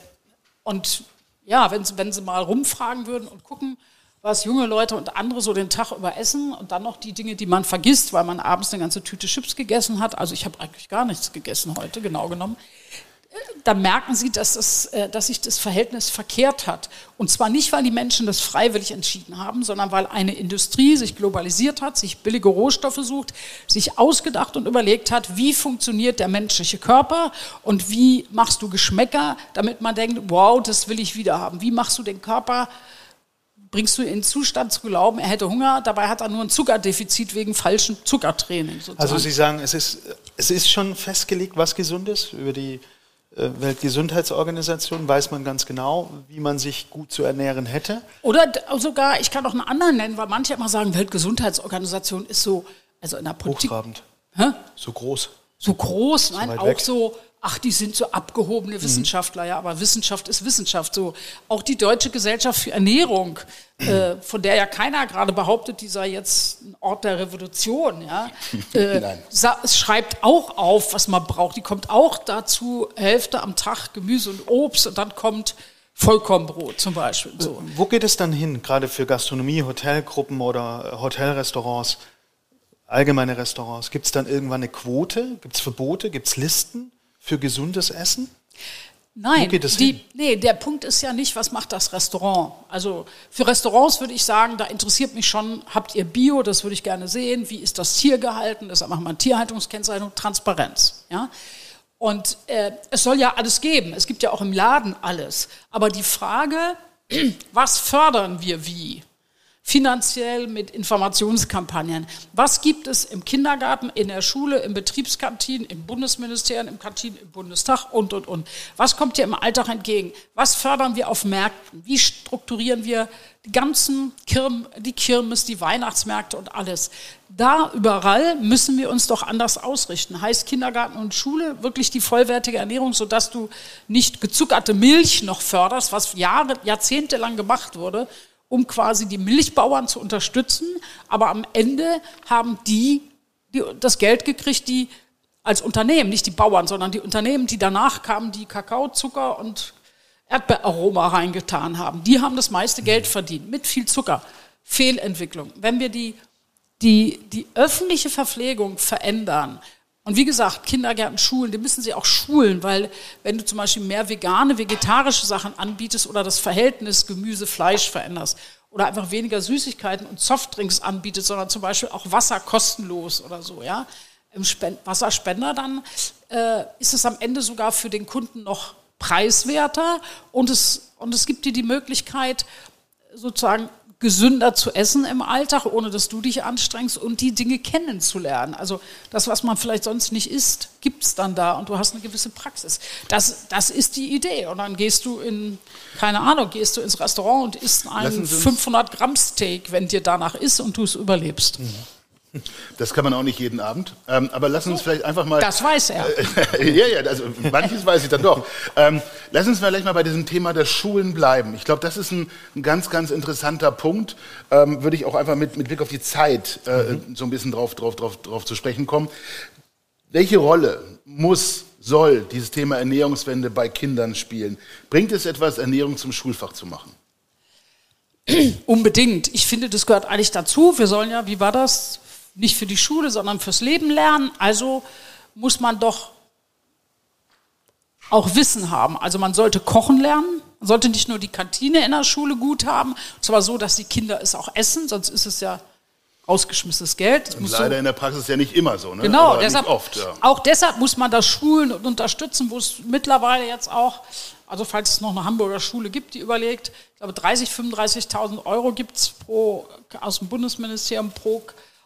und ja, wenn, wenn Sie mal rumfragen würden und gucken, was junge Leute und andere so den Tag über essen und dann noch die Dinge, die man vergisst, weil man abends eine ganze Tüte Chips gegessen hat. Also ich habe eigentlich gar nichts gegessen heute, genau genommen. Da merken Sie, dass, es, äh, dass sich das Verhältnis verkehrt hat. Und zwar nicht, weil die Menschen das freiwillig entschieden haben, sondern weil eine Industrie sich globalisiert hat, sich billige Rohstoffe sucht, sich ausgedacht und überlegt hat, wie funktioniert der menschliche Körper und wie machst du Geschmäcker, damit man denkt, wow, das will ich wieder haben. Wie machst du den Körper bringst du in Zustand zu glauben, er hätte Hunger, dabei hat er nur ein Zuckerdefizit wegen falschem Zuckertraining. Sozusagen. Also Sie sagen, es ist, es ist schon festgelegt, was gesund ist. Über die Weltgesundheitsorganisation weiß man ganz genau, wie man sich gut zu ernähren hätte. Oder sogar, ich kann noch einen anderen nennen, weil manche immer sagen, Weltgesundheitsorganisation ist so, also in der Politik. Hochtrabend. Hä? So groß. So groß, nein, so auch weg. so ach, die sind so abgehobene Wissenschaftler, ja, aber Wissenschaft ist Wissenschaft. So auch die Deutsche Gesellschaft für Ernährung, äh, von der ja keiner gerade behauptet, die sei jetzt ein Ort der Revolution, ja, äh, schreibt auch auf, was man braucht. Die kommt auch dazu, Hälfte am Tag Gemüse und Obst und dann kommt Vollkornbrot zum Beispiel. So. Wo geht es dann hin, gerade für Gastronomie, Hotelgruppen oder Hotelrestaurants? allgemeine Restaurants, gibt es dann irgendwann eine Quote? Gibt es Verbote? Gibt es Listen? Für gesundes Essen? Nein, die, nee, der Punkt ist ja nicht, was macht das Restaurant? Also für Restaurants würde ich sagen, da interessiert mich schon, habt ihr Bio, das würde ich gerne sehen, wie ist das Tier gehalten, deshalb machen wir Tierhaltungskennzeichnung, Transparenz. Ja? Und äh, es soll ja alles geben, es gibt ja auch im Laden alles. Aber die Frage, was fördern wir wie? Finanziell mit Informationskampagnen. Was gibt es im Kindergarten, in der Schule, im Betriebskantin, im Bundesministerium, im Kantin, im Bundestag und, und, und. Was kommt dir im Alltag entgegen? Was fördern wir auf Märkten? Wie strukturieren wir die ganzen Kirm, die Kirmes, die Weihnachtsmärkte und alles? Da überall müssen wir uns doch anders ausrichten. Heißt Kindergarten und Schule wirklich die vollwertige Ernährung, sodass du nicht gezuckerte Milch noch förderst, was Jahre, Jahrzehnte lang gemacht wurde, um quasi die Milchbauern zu unterstützen. Aber am Ende haben die, die das Geld gekriegt, die als Unternehmen, nicht die Bauern, sondern die Unternehmen, die danach kamen, die Kakao, Zucker und Erdbeeraroma reingetan haben. Die haben das meiste Geld verdient mit viel Zucker. Fehlentwicklung. Wenn wir die, die, die öffentliche Verpflegung verändern, und wie gesagt, Kindergärten, Schulen, die müssen sie auch schulen, weil wenn du zum Beispiel mehr vegane, vegetarische Sachen anbietest oder das Verhältnis Gemüse, Fleisch veränderst oder einfach weniger Süßigkeiten und Softdrinks anbietest, sondern zum Beispiel auch Wasser kostenlos oder so, ja, im Spend Wasserspender, dann äh, ist es am Ende sogar für den Kunden noch preiswerter und es, und es gibt dir die Möglichkeit, sozusagen gesünder zu essen im Alltag, ohne dass du dich anstrengst und die Dinge kennenzulernen. Also das, was man vielleicht sonst nicht isst, gibt es dann da und du hast eine gewisse Praxis. Das, das ist die Idee. Und dann gehst du in, keine Ahnung, gehst du ins Restaurant und isst einen 500 Gramm Steak, wenn dir danach ist und du es überlebst. Mhm. Das kann man auch nicht jeden Abend. Ähm, aber lass uns vielleicht einfach mal. Das weiß er. ja, ja, also manches weiß ich dann doch. Ähm, lass uns vielleicht mal bei diesem Thema der Schulen bleiben. Ich glaube, das ist ein, ein, ganz, ganz interessanter Punkt. Ähm, würde ich auch einfach mit, mit Blick auf die Zeit äh, mhm. so ein bisschen drauf, drauf, drauf, drauf zu sprechen kommen. Welche Rolle muss, soll dieses Thema Ernährungswende bei Kindern spielen? Bringt es etwas, Ernährung zum Schulfach zu machen? Unbedingt. Ich finde, das gehört eigentlich dazu. Wir sollen ja, wie war das? Nicht für die Schule, sondern fürs Leben lernen. Also muss man doch auch Wissen haben. Also man sollte kochen lernen, man sollte nicht nur die Kantine in der Schule gut haben, und zwar so, dass die Kinder es auch essen, sonst ist es ja ausgeschmissenes Geld. leider so in der Praxis ja nicht immer so. Ne? Genau, deshalb, oft, ja. auch deshalb muss man das Schulen und unterstützen, wo es mittlerweile jetzt auch, also falls es noch eine Hamburger Schule gibt, die überlegt, ich glaube 30, 35.000 Euro gibt es aus dem Bundesministerium pro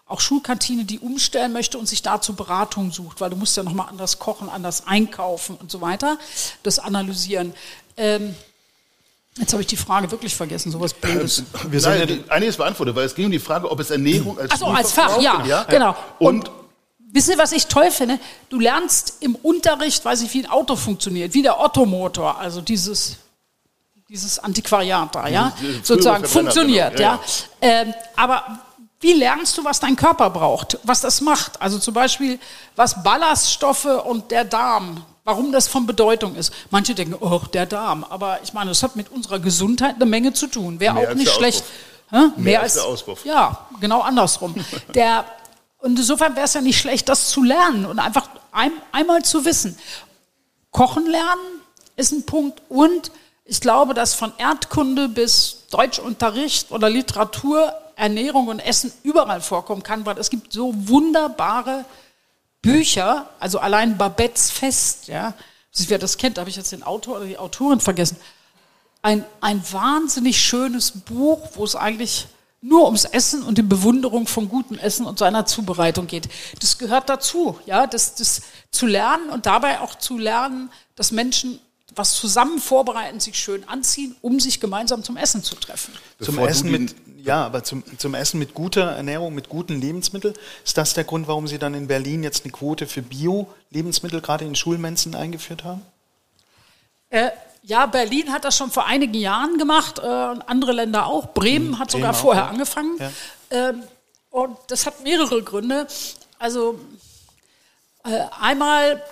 auch Schulkantine, die umstellen möchte und sich dazu Beratung sucht, weil du musst ja nochmal anders kochen, anders einkaufen und so weiter, das analysieren. Ähm, Jetzt habe ich die Frage wirklich vergessen, sowas Blödes. Wir Nein, ja einiges beantwortet, weil es ging um die Frage, ob es Ernährung als, Ach so, als Fach, ja, ja, genau. Und, und Wisst ihr, was ich toll finde? Du lernst im Unterricht, weiß ich, wie ein Auto funktioniert, wie der Ottomotor, also dieses, dieses Antiquariat da, ja, sozusagen funktioniert, genau. ja. ja. Ähm, aber wie lernst du, was dein Körper braucht, was das macht? Also zum Beispiel, was Ballaststoffe und der Darm, warum das von Bedeutung ist. Manche denken, oh, der Darm. Aber ich meine, das hat mit unserer Gesundheit eine Menge zu tun. Wäre auch nicht schlecht. Mehr, Mehr als, als der Auspuff. Ja, genau andersrum. der, und insofern wäre es ja nicht schlecht, das zu lernen und einfach ein, einmal zu wissen. Kochen lernen ist ein Punkt und ich glaube, dass von Erdkunde bis Deutschunterricht oder Literatur Ernährung und Essen überall vorkommen kann, weil es gibt so wunderbare Bücher, also allein Babettes Fest, ja, wer das kennt, habe ich jetzt den Autor oder die Autorin vergessen. Ein, ein wahnsinnig schönes Buch, wo es eigentlich nur ums Essen und die Bewunderung von gutem Essen und seiner Zubereitung geht. Das gehört dazu, ja, das, das zu lernen und dabei auch zu lernen, dass Menschen was zusammen vorbereiten, sich schön anziehen, um sich gemeinsam zum Essen zu treffen. zum Essen mit, ja, aber zum, zum Essen mit guter Ernährung, mit guten Lebensmitteln. Ist das der Grund, warum Sie dann in Berlin jetzt eine Quote für Bio-Lebensmittel gerade in Schulmenzen eingeführt haben? Äh, ja, Berlin hat das schon vor einigen Jahren gemacht, äh, andere Länder auch. Bremen mhm, hat sogar Bremen vorher auch, ja. angefangen. Ja. Ähm, und das hat mehrere Gründe. Also äh, einmal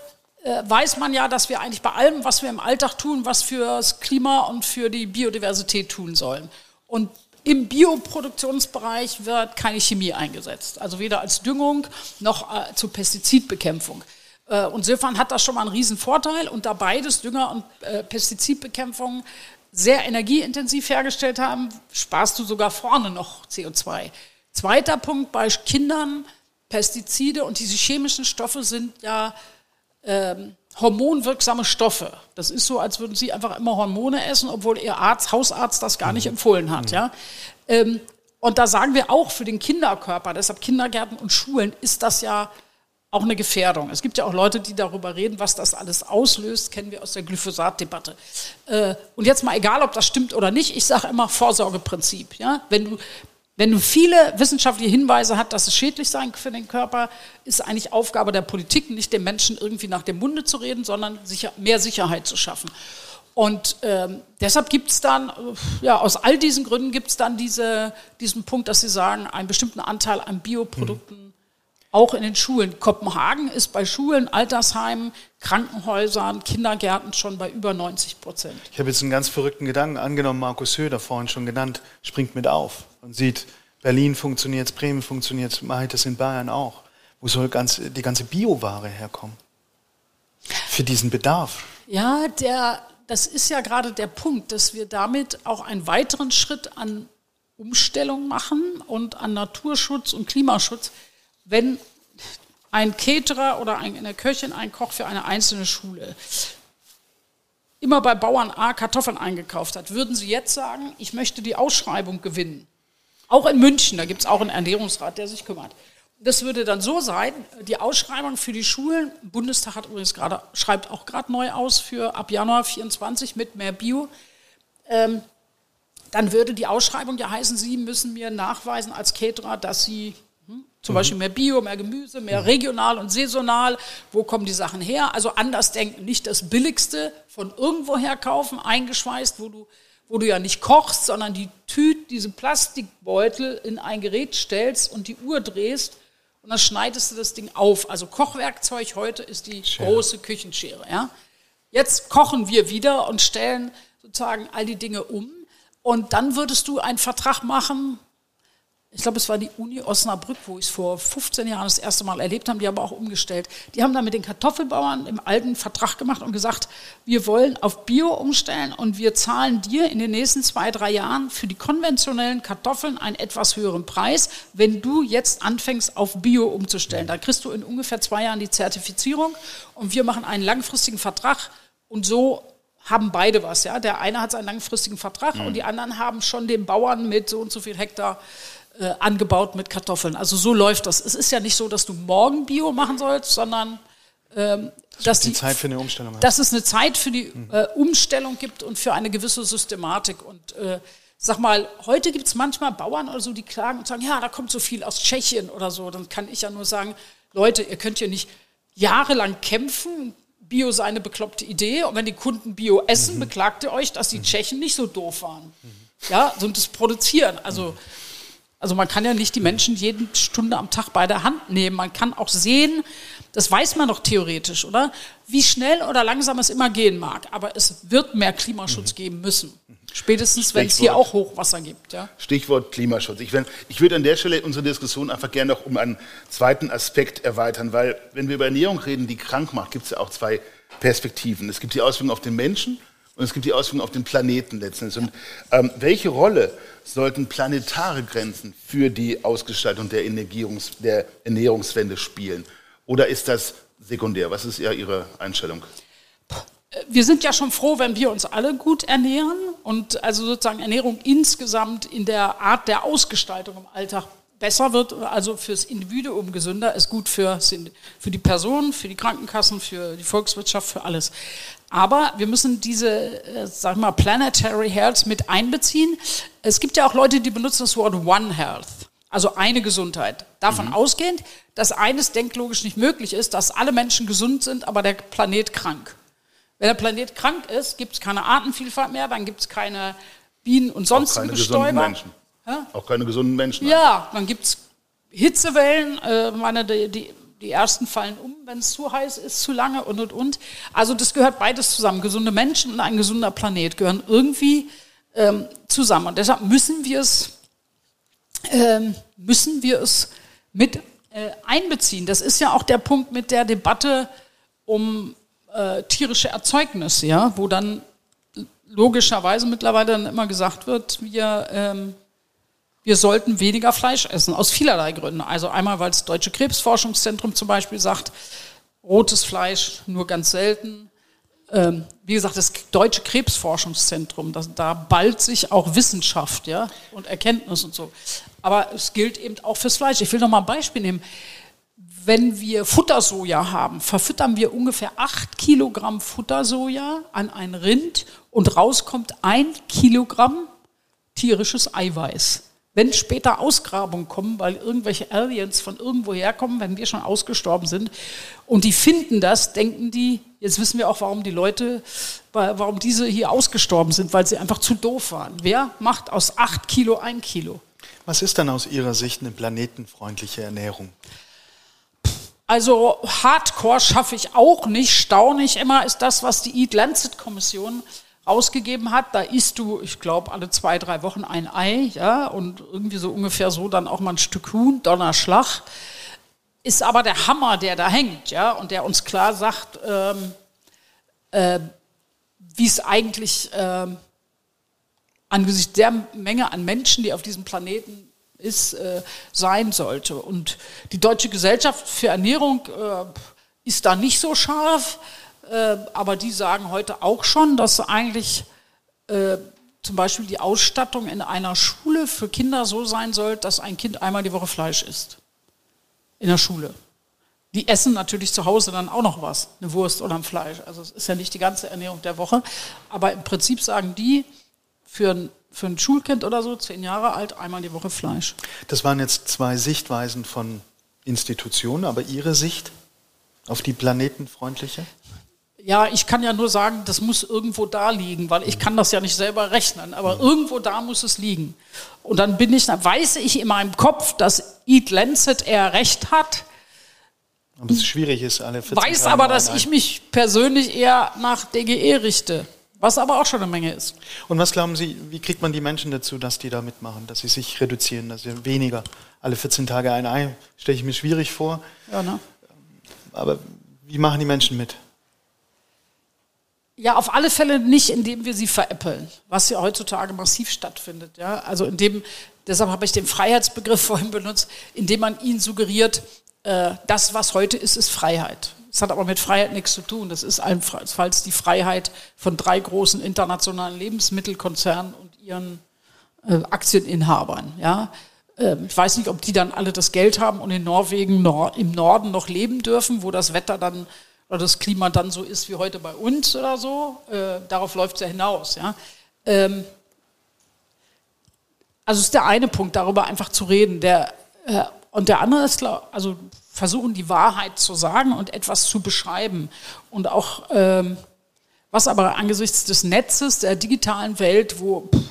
weiß man ja, dass wir eigentlich bei allem, was wir im Alltag tun, was fürs Klima und für die Biodiversität tun sollen. Und im Bioproduktionsbereich wird keine Chemie eingesetzt, also weder als Düngung noch äh, zur Pestizidbekämpfung. Äh, und insofern hat das schon mal einen riesen Vorteil. Und da beides, Dünger und äh, Pestizidbekämpfung, sehr energieintensiv hergestellt haben, sparst du sogar vorne noch CO2. Zweiter Punkt bei Kindern, Pestizide und diese chemischen Stoffe sind ja ähm, hormonwirksame Stoffe. Das ist so, als würden Sie einfach immer Hormone essen, obwohl Ihr Arzt, Hausarzt das gar nicht empfohlen hat. Ja? Ähm, Und da sagen wir auch für den Kinderkörper, deshalb Kindergärten und Schulen, ist das ja auch eine Gefährdung. Es gibt ja auch Leute, die darüber reden, was das alles auslöst, kennen wir aus der Glyphosat-Debatte. Äh, und jetzt mal egal, ob das stimmt oder nicht, ich sage immer Vorsorgeprinzip. Ja? Wenn, du, wenn du viele wissenschaftliche Hinweise hast, dass es schädlich sein für den Körper, ist eigentlich Aufgabe der Politik, nicht den Menschen irgendwie nach dem Munde zu reden, sondern sicher, mehr Sicherheit zu schaffen. Und ähm, deshalb gibt es dann, ja, aus all diesen Gründen gibt es dann diese, diesen Punkt, dass sie sagen, einen bestimmten Anteil an Bioprodukten mhm. auch in den Schulen. Kopenhagen ist bei Schulen, Altersheimen, Krankenhäusern, Kindergärten schon bei über 90 Prozent. Ich habe jetzt einen ganz verrückten Gedanken angenommen, Markus Höder vorhin schon genannt, springt mit auf und sieht, Berlin funktioniert, Bremen funktioniert, mache ich das in Bayern auch. Wo soll ganz, die ganze Bioware herkommen? Für diesen Bedarf. Ja, der das ist ja gerade der Punkt, dass wir damit auch einen weiteren Schritt an Umstellung machen und an Naturschutz und Klimaschutz, wenn ein Caterer oder eine Köchin, ein Koch für eine einzelne Schule immer bei Bauern A Kartoffeln eingekauft hat, würden Sie jetzt sagen, ich möchte die Ausschreibung gewinnen. Auch in München, da gibt es auch einen Ernährungsrat, der sich kümmert. Das würde dann so sein, die Ausschreibung für die Schulen, Bundestag hat übrigens gerade, schreibt auch gerade neu aus für ab Januar 24 mit mehr Bio. Ähm, dann würde die Ausschreibung ja heißen, Sie müssen mir nachweisen als Caterer, dass Sie hm, zum mhm. Beispiel mehr Bio, mehr Gemüse, mehr regional und saisonal, wo kommen die Sachen her? Also anders denken, nicht das Billigste von irgendwoher kaufen, eingeschweißt, wo du, wo du ja nicht kochst, sondern die Tüte, diese Plastikbeutel in ein Gerät stellst und die Uhr drehst und dann schneidest du das Ding auf. Also Kochwerkzeug heute ist die Schere. große Küchenschere. Ja? Jetzt kochen wir wieder und stellen sozusagen all die Dinge um. Und dann würdest du einen Vertrag machen ich glaube, es war die Uni Osnabrück, wo ich es vor 15 Jahren das erste Mal erlebt habe, die haben aber auch umgestellt. Die haben da mit den Kartoffelbauern im alten Vertrag gemacht und gesagt, wir wollen auf Bio umstellen und wir zahlen dir in den nächsten zwei, drei Jahren für die konventionellen Kartoffeln einen etwas höheren Preis, wenn du jetzt anfängst, auf Bio umzustellen. Da kriegst du in ungefähr zwei Jahren die Zertifizierung und wir machen einen langfristigen Vertrag und so haben beide was. Ja? Der eine hat einen langfristigen Vertrag mhm. und die anderen haben schon den Bauern mit so und so viel Hektar äh, angebaut mit Kartoffeln. Also so läuft das. Es ist ja nicht so, dass du morgen Bio machen sollst, sondern ähm, dass die Zeit für eine Umstellung. Dass es eine Zeit für die äh, Umstellung gibt und für eine gewisse Systematik. Und äh, sag mal, heute gibt es manchmal Bauern oder so, die klagen und sagen, ja, da kommt so viel aus Tschechien oder so. Dann kann ich ja nur sagen, Leute, ihr könnt hier nicht jahrelang kämpfen. Bio sei eine bekloppte Idee. Und wenn die Kunden Bio essen, mhm. beklagt ihr euch, dass die Tschechen nicht so doof waren. Mhm. Ja, so das Produzieren. Also also man kann ja nicht die Menschen jede Stunde am Tag bei der Hand nehmen. Man kann auch sehen, das weiß man doch theoretisch, oder? Wie schnell oder langsam es immer gehen mag. Aber es wird mehr Klimaschutz mhm. geben müssen. Spätestens, wenn es hier auch Hochwasser gibt. Ja? Stichwort Klimaschutz. Ich, ich würde an der Stelle unsere Diskussion einfach gerne noch um einen zweiten Aspekt erweitern, weil wenn wir über Ernährung reden, die krank macht, gibt es ja auch zwei Perspektiven. Es gibt die Auswirkungen auf den Menschen und es gibt die Auswirkungen auf den Planeten letztendlich. Und ähm, welche Rolle sollten planetare Grenzen für die Ausgestaltung der, der Ernährungswende spielen? Oder ist das sekundär? Was ist ja Ihre Einstellung? Wir sind ja schon froh, wenn wir uns alle gut ernähren und also sozusagen Ernährung insgesamt in der Art der Ausgestaltung im Alltag besser wird, also fürs Individuum gesünder, ist gut für, für die Person, für die Krankenkassen, für die Volkswirtschaft, für alles. Aber wir müssen diese, äh, sag mal, Planetary Health mit einbeziehen. Es gibt ja auch Leute, die benutzen das Wort One Health, also eine Gesundheit. Davon mhm. ausgehend, dass eines denklogisch nicht möglich ist, dass alle Menschen gesund sind, aber der Planet krank. Wenn der Planet krank ist, gibt es keine Artenvielfalt mehr, dann gibt es keine Bienen und sonstigen Bestäuber. Menschen. Ja? Auch keine gesunden Menschen. Ja, dann gibt es Hitzewellen, äh, meine, die, die die ersten fallen um, wenn es zu heiß ist, zu lange und und und. Also das gehört beides zusammen. Gesunde Menschen und ein gesunder Planet gehören irgendwie ähm, zusammen. Und deshalb müssen wir es, ähm, müssen wir es mit äh, einbeziehen. Das ist ja auch der Punkt mit der Debatte um äh, tierische Erzeugnisse, ja, wo dann logischerweise mittlerweile dann immer gesagt wird, wir ähm, wir sollten weniger Fleisch essen, aus vielerlei Gründen. Also einmal, weil das Deutsche Krebsforschungszentrum zum Beispiel sagt, rotes Fleisch nur ganz selten. ähm, wie gesagt, das Deutsche Krebsforschungszentrum, das, da ballt sich auch Wissenschaft ja, und Erkenntnis und so. Aber es gilt eben auch fürs Fleisch. Ich will noch mal ein Beispiel nehmen. Wenn wir Futtersoja haben, verfüttern wir ungefähr 8 Kilogramm Futtersoja an ein Rind und rauskommt ein Kilogramm tierisches Eiweiß. Wenn später Ausgrabungen kommen, weil irgendwelche Aliens von irgendwo herkommen, wenn wir schon ausgestorben sind, und die finden das, denken die, jetzt wissen wir auch, warum die Leute, warum diese hier ausgestorben sind, weil sie einfach zu doof waren. Wer macht aus acht Kilo ein Kilo? Was ist dann aus Ihrer Sicht eine planetenfreundliche Ernährung? Also Hardcore schaffe ich auch nicht. Staunig immer ist das, was die Eat Lancet Kommission ausgegeben hat. Da isst du, ich glaube, alle zwei, drei Wochen ein Ei, ja, und irgendwie so ungefähr so dann auch mal ein Stück Huhn, Donnerschlag. Ist aber der Hammer, der da hängt, ja, und der uns klar sagt, ähm, äh, wie es eigentlich äh, angesichts der Menge an Menschen, die auf diesem Planeten ist, äh, sein sollte. Und die Deutsche Gesellschaft für Ernährung äh, ist da nicht so scharf. Äh, aber die sagen heute auch schon, dass eigentlich äh, zum Beispiel die Ausstattung in einer Schule für Kinder so sein soll, dass ein Kind einmal die Woche Fleisch isst. In der Schule. Die essen natürlich zu Hause dann auch noch was, eine Wurst oder ein Fleisch. Also es ist ja nicht die ganze Ernährung der Woche. Aber im Prinzip sagen die, für ein, für ein Schulkind oder so, zehn Jahre alt, einmal die Woche Fleisch. Das waren jetzt zwei Sichtweisen von Institutionen, aber Ihre Sicht auf die planetenfreundliche? Ja, ich kann ja nur sagen, das muss irgendwo da liegen, weil ich kann das ja nicht selber rechnen, aber irgendwo da muss es liegen. Und dann bin ich, dann weiß ich in meinem Kopf, dass Eat Lancet eher recht hat. Und es schwierig ist, alle 14 Weiß Tage aber, dass ich mich persönlich eher nach DGE richte. Was aber auch schon eine Menge ist. Und was glauben Sie, wie kriegt man die Menschen dazu, dass die da mitmachen, dass sie sich reduzieren, dass sie weniger, alle 14 Tage ein Ei, stelle ich mir schwierig vor. Ja, ne? Aber wie machen die Menschen mit? Ja, auf alle Fälle nicht, indem wir sie veräppeln, was ja heutzutage massiv stattfindet. Ja? Also indem, deshalb habe ich den Freiheitsbegriff vorhin benutzt, indem man ihnen suggeriert, äh, das, was heute ist, ist Freiheit. Das hat aber mit Freiheit nichts zu tun. Das ist allenfalls die Freiheit von drei großen internationalen Lebensmittelkonzernen und ihren äh, Aktieninhabern. Ja? Äh, ich weiß nicht, ob die dann alle das Geld haben und in Norwegen nor im Norden noch leben dürfen, wo das Wetter dann oder das Klima dann so ist wie heute bei uns oder so. Äh, darauf läuft es ja hinaus. Ja? Ähm, also ist der eine Punkt, darüber einfach zu reden. Der, äh, und der andere ist, also versuchen die Wahrheit zu sagen und etwas zu beschreiben. Und auch, ähm, was aber angesichts des Netzes, der digitalen Welt, wo pff,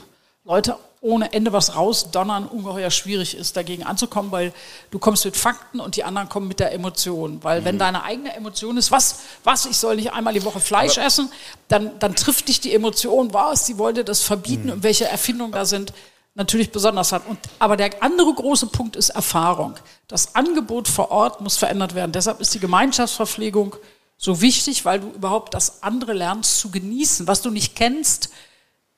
Leute ohne Ende was rausdonnern ungeheuer schwierig ist, dagegen anzukommen, weil du kommst mit Fakten und die anderen kommen mit der Emotion. Weil mhm. wenn deine eigene Emotion ist, was, was, ich soll nicht einmal die Woche Fleisch aber essen, dann, dann trifft dich die Emotion, was, sie wollte das verbieten mhm. und welche Erfindungen da sind, natürlich besonders hat. Und, aber der andere große Punkt ist Erfahrung. Das Angebot vor Ort muss verändert werden. Deshalb ist die Gemeinschaftsverpflegung so wichtig, weil du überhaupt das andere lernst zu genießen, was du nicht kennst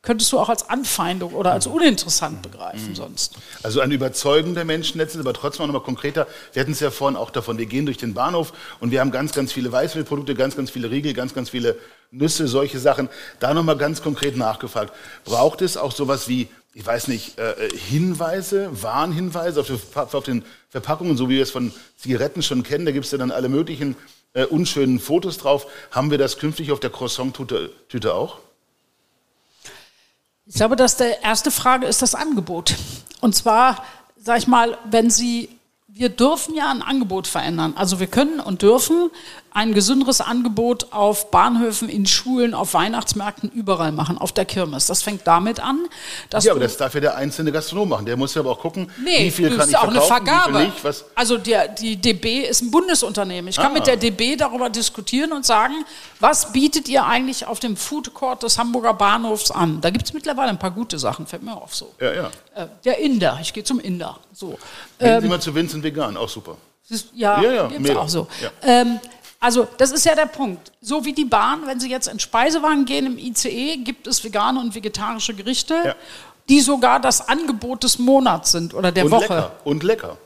könntest du auch als Anfeindung oder als uninteressant begreifen mhm. sonst. Also ein Überzeugen der Menschen letztens, aber trotzdem auch nochmal konkreter. Wir hatten es ja vorhin auch davon, wir gehen durch den Bahnhof und wir haben ganz, ganz viele Weißmehlprodukte, ganz, ganz viele Riegel, ganz, ganz viele Nüsse, solche Sachen. Da nochmal ganz konkret nachgefragt. Braucht es auch sowas wie, ich weiß nicht, äh, Hinweise, Warnhinweise auf, auf, den Verpackungen, so wie wir es von Zigaretten schon kennen? Da gibt es ja dann alle möglichen äh, unschönen Fotos drauf. Haben wir das künftig auf der Croissant-Tüte auch? Ich glaube, dass die erste Frage ist das Angebot. Und zwar, sag ich mal, wenn Sie wir dürfen ja ein Angebot verändern. Also wir können und dürfen ein gesünderes Angebot auf Bahnhöfen, in Schulen, auf Weihnachtsmärkten, überall machen, auf der Kirmes. Das fängt damit an, dass Ja, aber das darf ja der einzelne Gastronom machen. Der muss ja aber auch gucken, nee, wie viel kann ich auch eine Vergabe. Nicht, also der, die DB ist ein Bundesunternehmen. Ich kann ah. mit der DB darüber diskutieren und sagen, was bietet ihr eigentlich auf dem Food Court des Hamburger Bahnhofs an? Da gibt es mittlerweile ein paar gute Sachen, fällt mir auf so. Ja, ja. Äh, der Inder, ich gehe zum Inder. So. Gehen ähm, Sie mal zu Vincent Vegan, auch super. Ja, ja, ja gibt's auch so. Ja. Ähm, also das ist ja der Punkt. So wie die Bahn, wenn Sie jetzt in Speisewagen gehen im ICE, gibt es vegane und vegetarische Gerichte, ja. die sogar das Angebot des Monats sind oder der und Woche. Lecker. Und lecker.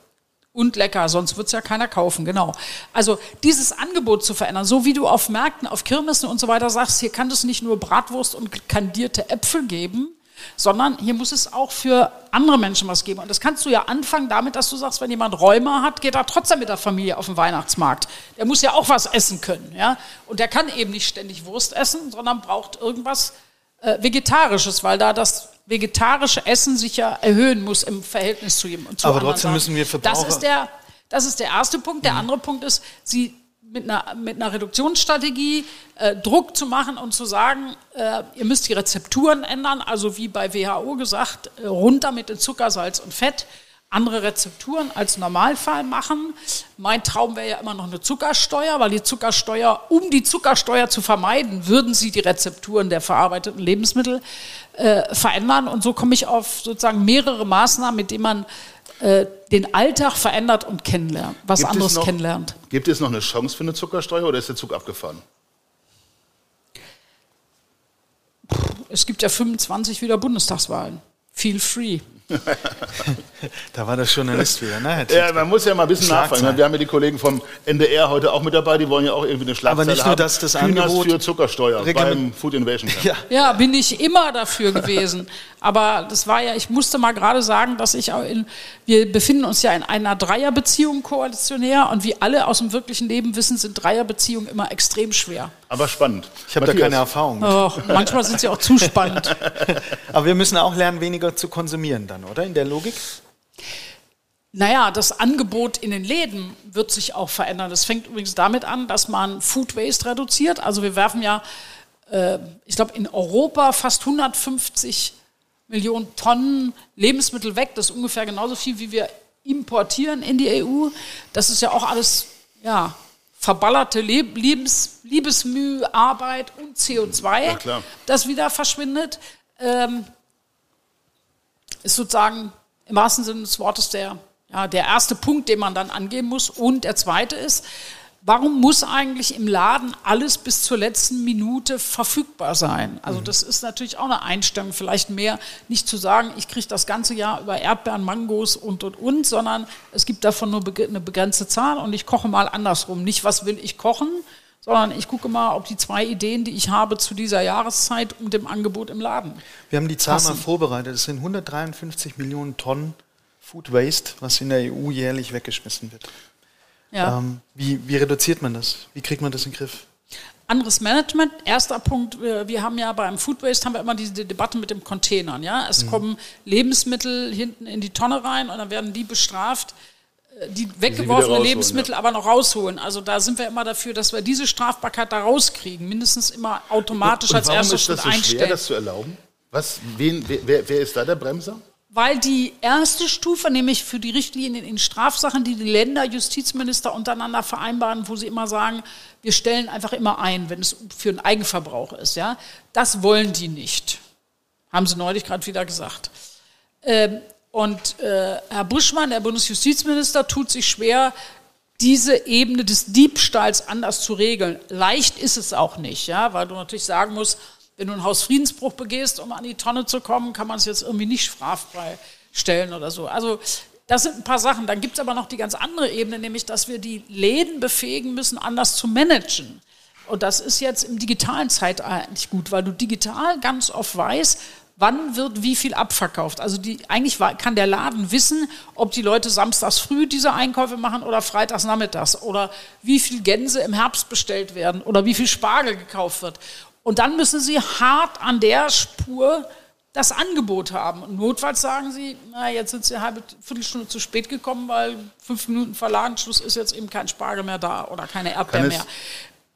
und lecker, sonst wird's ja keiner kaufen, genau. Also dieses Angebot zu verändern, so wie du auf Märkten, auf Kirmessen und so weiter sagst, hier kann es nicht nur Bratwurst und kandierte Äpfel geben, sondern hier muss es auch für andere Menschen was geben. Und das kannst du ja anfangen damit, dass du sagst, wenn jemand Rheuma hat, geht er trotzdem mit der Familie auf den Weihnachtsmarkt. Der muss ja auch was essen können, ja. Und der kann eben nicht ständig Wurst essen, sondern braucht irgendwas äh, Vegetarisches, weil da das vegetarische Essen sich ja erhöhen muss im Verhältnis zu ihm. zu Aber trotzdem müssen wir Verbraucher... Das ist der, das ist der erste Punkt. Der mhm. andere Punkt ist, sie mit einer, mit einer Reduktionsstrategie äh, Druck zu machen und zu sagen, äh, ihr müsst die Rezepturen ändern, also wie bei WHO gesagt, äh, runter mit Zucker, Salz und Fett andere Rezepturen als Normalfall machen. Mein Traum wäre ja immer noch eine Zuckersteuer, weil die Zuckersteuer, um die Zuckersteuer zu vermeiden, würden sie die Rezepturen der verarbeiteten Lebensmittel äh, verändern. Und so komme ich auf sozusagen mehrere Maßnahmen, mit denen man äh, den Alltag verändert und kennenlernt, was gibt anderes noch, kennenlernt. Gibt es noch eine Chance für eine Zuckersteuer oder ist der Zug abgefahren? Es gibt ja 25 wieder Bundestagswahlen. Feel free. da war der Journalist wieder, ne? Ja, man muss ja mal ein bisschen nachfragen. Wir haben ja die Kollegen vom NDR heute auch mit dabei, die wollen ja auch irgendwie eine Schlagzeile Aber nicht nur, dass das Angebot für Zuckersteuer beim Food Innovation Camp. Ja. ja, bin ich immer dafür gewesen. Aber das war ja, ich musste mal gerade sagen, dass ich auch in, wir befinden uns ja in einer Dreierbeziehung koalitionär und wie alle aus dem wirklichen Leben wissen, sind Dreierbeziehungen immer extrem schwer. Aber spannend. Ich habe da keine Erfahrung. Oh, manchmal sind sie auch zu spannend. Aber wir müssen auch lernen, weniger zu konsumieren dann, oder? In der Logik? Naja, das Angebot in den Läden wird sich auch verändern. Das fängt übrigens damit an, dass man Food Waste reduziert. Also wir werfen ja, äh, ich glaube, in Europa fast 150 Millionen Tonnen Lebensmittel weg. Das ist ungefähr genauso viel, wie wir importieren in die EU. Das ist ja auch alles, ja, verballerte Leb Liebes Liebesmühe, Arbeit und CO2, ja, das wieder verschwindet. Ähm, ist sozusagen im wahrsten Sinne des Wortes der, ja, der erste Punkt, den man dann angehen muss. Und der zweite ist, warum muss eigentlich im Laden alles bis zur letzten Minute verfügbar sein? Also mhm. das ist natürlich auch eine Einstellung, vielleicht mehr nicht zu sagen, ich kriege das ganze Jahr über Erdbeeren, Mangos und, und, und, sondern es gibt davon nur eine begrenzte Zahl und ich koche mal andersrum. Nicht, was will ich kochen, sondern ich gucke mal, ob die zwei Ideen, die ich habe zu dieser Jahreszeit und dem Angebot im Laden. Wir haben die Zahl passen. mal vorbereitet. Es sind 153 Millionen Tonnen Food Waste, was in der EU jährlich weggeschmissen wird. Ja. Ähm, wie, wie reduziert man das? Wie kriegt man das in den Griff? Anderes Management. Erster Punkt, wir haben ja beim Food Waste haben wir immer diese Debatte mit den Containern. Ja? Es mhm. kommen Lebensmittel hinten in die Tonne rein und dann werden die bestraft die weggeworfene Lebensmittel ja. aber noch rausholen. Also da sind wir immer dafür, dass wir diese Strafbarkeit da rauskriegen, mindestens immer automatisch und, und als erstes Schritt einstellen. Warum ist das so schwer, das zu erlauben? Was, wen, wer, wer ist da der Bremser? Weil die erste Stufe, nämlich für die Richtlinien in Strafsachen, die die Länder, Justizminister untereinander vereinbaren, wo sie immer sagen, wir stellen einfach immer ein, wenn es für einen Eigenverbrauch ist, ja, das wollen die nicht. Haben sie neulich gerade wieder gesagt. Ähm, und äh, Herr Buschmann, der Bundesjustizminister, tut sich schwer, diese Ebene des Diebstahls anders zu regeln. Leicht ist es auch nicht, ja, weil du natürlich sagen musst, wenn du einen Hausfriedensbruch begehst, um an die Tonne zu kommen, kann man es jetzt irgendwie nicht straffrei stellen oder so. Also das sind ein paar Sachen. Dann gibt es aber noch die ganz andere Ebene, nämlich dass wir die Läden befähigen müssen, anders zu managen. Und das ist jetzt im digitalen Zeitalter nicht gut, weil du digital ganz oft weißt, wann wird wie viel abverkauft. Also die, eigentlich kann der Laden wissen, ob die Leute samstags früh diese Einkäufe machen oder freitags nachmittags oder wie viel Gänse im Herbst bestellt werden oder wie viel Spargel gekauft wird. Und dann müssen sie hart an der Spur das Angebot haben. Und notfalls sagen sie, na, jetzt sind sie eine halbe Viertelstunde zu spät gekommen, weil fünf Minuten Verlagenschluss ist jetzt eben kein Spargel mehr da oder keine Erdbeeren mehr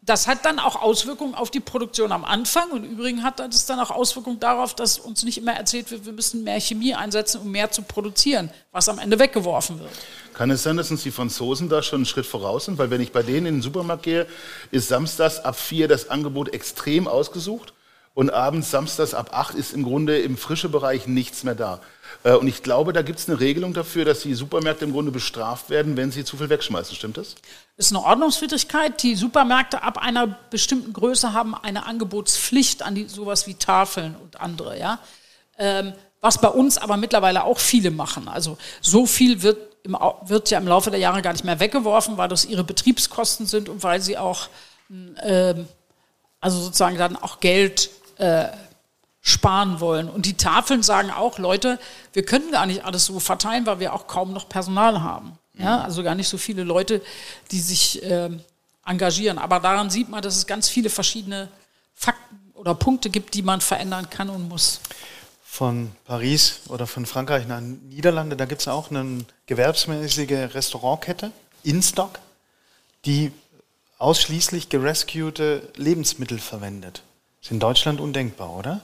das hat dann auch Auswirkungen auf die Produktion am Anfang und übrigens hat das dann auch Auswirkungen darauf, dass uns nicht immer erzählt wird, wir müssen mehr Chemie einsetzen, um mehr zu produzieren, was am Ende weggeworfen wird. Kann es sein, dass uns die Franzosen da schon einen Schritt voraus sind? Weil wenn ich bei denen in den Supermarkt gehe, ist samstags ab vier das Angebot extrem ausgesucht und abends samstags ab acht ist im Grunde im frischen Bereich nichts mehr da. Äh, und ich glaube, da gibt es eine Regelung dafür, dass die Supermärkte im Grunde bestraft werden, wenn sie zu viel wegschmeißen. Stimmt das? Ist eine Ordnungswidrigkeit. Die Supermärkte ab einer bestimmten Größe haben eine Angebotspflicht an die, sowas wie Tafeln und andere. Ja? Ähm, was bei uns aber mittlerweile auch viele machen. Also so viel wird im, wird ja im Laufe der Jahre gar nicht mehr weggeworfen, weil das ihre Betriebskosten sind und weil sie auch ähm, also sozusagen dann auch Geld äh, sparen wollen. Und die Tafeln sagen auch, Leute, wir können gar nicht alles so verteilen, weil wir auch kaum noch Personal haben. Ja, also gar nicht so viele Leute, die sich ähm, engagieren. Aber daran sieht man, dass es ganz viele verschiedene Fakten oder Punkte gibt, die man verändern kann und muss. Von Paris oder von Frankreich nach Niederlande, da gibt es auch eine gewerbsmäßige Restaurantkette, Instock, die ausschließlich gerescuete Lebensmittel verwendet. Ist in Deutschland undenkbar, oder?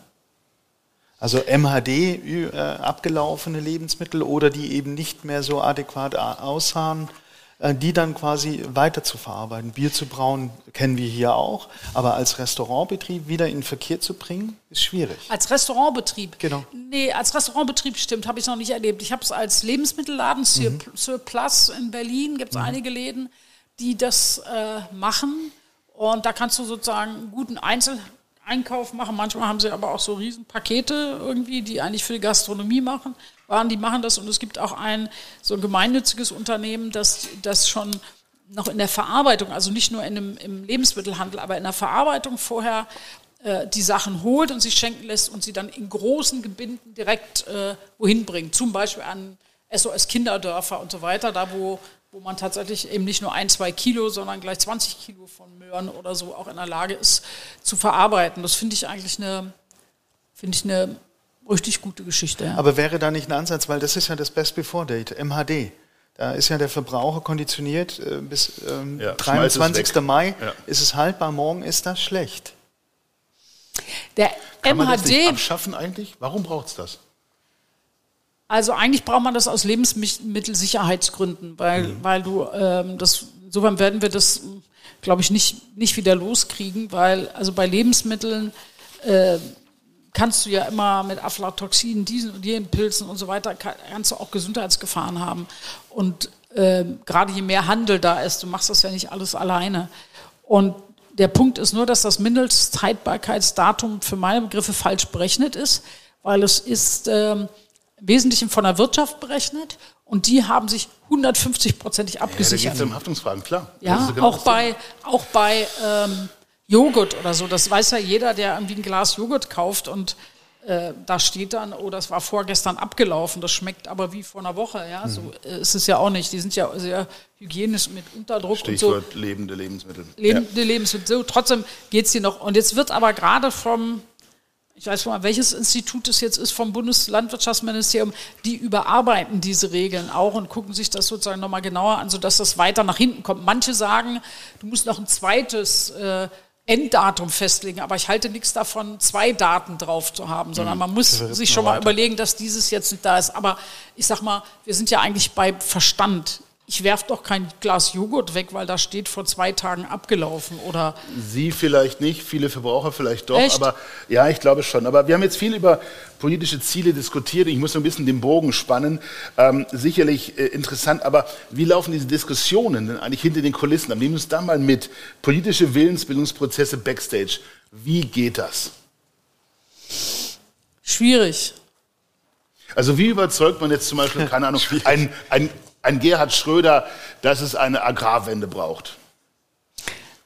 Also MHD, äh, abgelaufene Lebensmittel oder die eben nicht mehr so adäquat aussahen, äh, die dann quasi weiter zu verarbeiten. Bier zu brauen kennen wir hier auch, aber als Restaurantbetrieb wieder in den Verkehr zu bringen, ist schwierig. Als Restaurantbetrieb? Genau. Nee, als Restaurantbetrieb stimmt, habe ich noch nicht erlebt. Ich habe es als Lebensmittelladen, Sur, Surplus in Berlin, gibt es einige Läden, die das äh, machen. Und da kannst du sozusagen einen guten Einzeleinkauf machen. Manchmal haben sie aber auch so Riesenpakete irgendwie, die eigentlich für die Gastronomie machen. Waren, die machen das. Und es gibt auch ein so ein gemeinnütziges Unternehmen, das, das schon noch in der Verarbeitung, also nicht nur in dem, im Lebensmittelhandel, aber in der Verarbeitung vorher äh, die Sachen holt und sich schenken lässt und sie dann in großen Gebinden direkt äh, wohin bringt. Zum Beispiel an SOS Kinderdörfer und so weiter, da wo, wo man tatsächlich eben nicht nur ein, zwei Kilo, sondern gleich 20 Kilo von Möhren oder so auch in der Lage ist zu verarbeiten. Das finde ich eigentlich eine, finde ich eine richtig gute Geschichte. Ja. Aber wäre da nicht ein Ansatz, weil das ist ja das Best Before Date, MHD. Da ist ja der Verbraucher konditioniert, äh, bis ähm, Ja, schmeiß es 23. weg. Mai Ja. ist es haltbar, morgen ist das schlecht. Der Kann man das nicht MHD, abschaffen eigentlich? Warum braucht es das? Also eigentlich braucht man das aus Lebensmittelsicherheitsgründen, weil, Mhm. weil du ähm, das, insofern werden wir das, glaube ich, nicht, nicht wieder loskriegen, weil also bei Lebensmitteln äh, kannst du ja immer mit Aflatoxinen, diesen und jenen Pilzen und so weiter, kann, kannst du auch Gesundheitsgefahren haben. Und ähm, gerade je mehr Handel da ist, du machst das ja nicht alles alleine. Und der Punkt ist nur, dass das Mindesthaltbarkeitsdatum für meine Begriffe falsch berechnet ist, weil es ist ähm, im Wesentlichen von der Wirtschaft berechnet und die haben sich 150-prozentig Ja, da geht abgesichert. es um Haftungsfragen, klar. Ja, genau auch bei, auch bei ähm, Joghurt oder so. Das weiß ja jeder, der irgendwie ein Glas Joghurt kauft und äh, da steht dann, oh, das war vorgestern abgelaufen, das schmeckt aber wie vor einer Woche. Ja, so Mhm. äh, ist es ja auch nicht. Die sind ja sehr hygienisch mit Unterdruck und so. Stichwort lebende Lebensmittel. Lebende Lebensmittel. So, trotzdem geht's hier noch. Und jetzt wird aber gerade vom, ich weiß mal, welches Institut es jetzt ist, vom Bundeslandwirtschaftsministerium, die überarbeiten diese Regeln auch und gucken sich das sozusagen nochmal genauer an, sodass das weiter nach hinten kommt. Manche sagen, du musst noch ein zweites äh, Enddatum festlegen, aber ich halte nichts davon, zwei Daten drauf zu haben, sondern man muss sich schon mal weiter. überlegen, dass dieses jetzt nicht da ist. Aber ich sag mal, wir sind ja eigentlich bei Verstand. Ich werf doch kein Glas Joghurt weg, weil da steht vor zwei Tagen abgelaufen oder Sie vielleicht nicht, viele Verbraucher vielleicht doch, Echt? aber ja, ich glaube schon. Aber wir haben jetzt viel über politische Ziele diskutiert. Ich muss so ein bisschen den Bogen spannen. Ähm, sicherlich äh, interessant, aber wie laufen diese Diskussionen denn eigentlich hinter den Kulissen? ab? Nehmen Sie uns da mal mit. Politische Willensbildungsprozesse backstage. Wie geht das? schwierig. Also wie überzeugt man jetzt zum Beispiel, keine Ahnung, ein, ein, ein Gerhard Schröder, dass es eine Agrarwende braucht?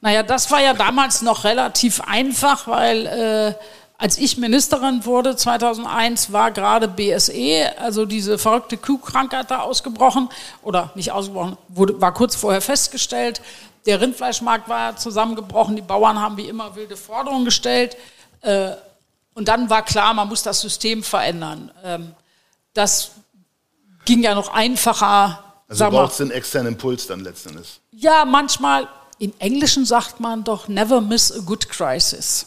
Naja, das war ja damals noch relativ einfach, weil äh, als ich Ministerin wurde 2001 war gerade BSE, also diese verrückte Kuhkrankheit da ausgebrochen oder nicht ausgebrochen, wurde, war kurz vorher festgestellt. Der Rindfleischmarkt war zusammengebrochen, die Bauern haben wie immer wilde Forderungen gestellt. Äh, und dann war klar, man muss das System verändern. Ähm, das ging ja noch einfacher. Also sag mal, braucht es einen externen Impuls dann letzten Endes. ja, manchmal, im Englischen sagt man doch, never miss a good crisis.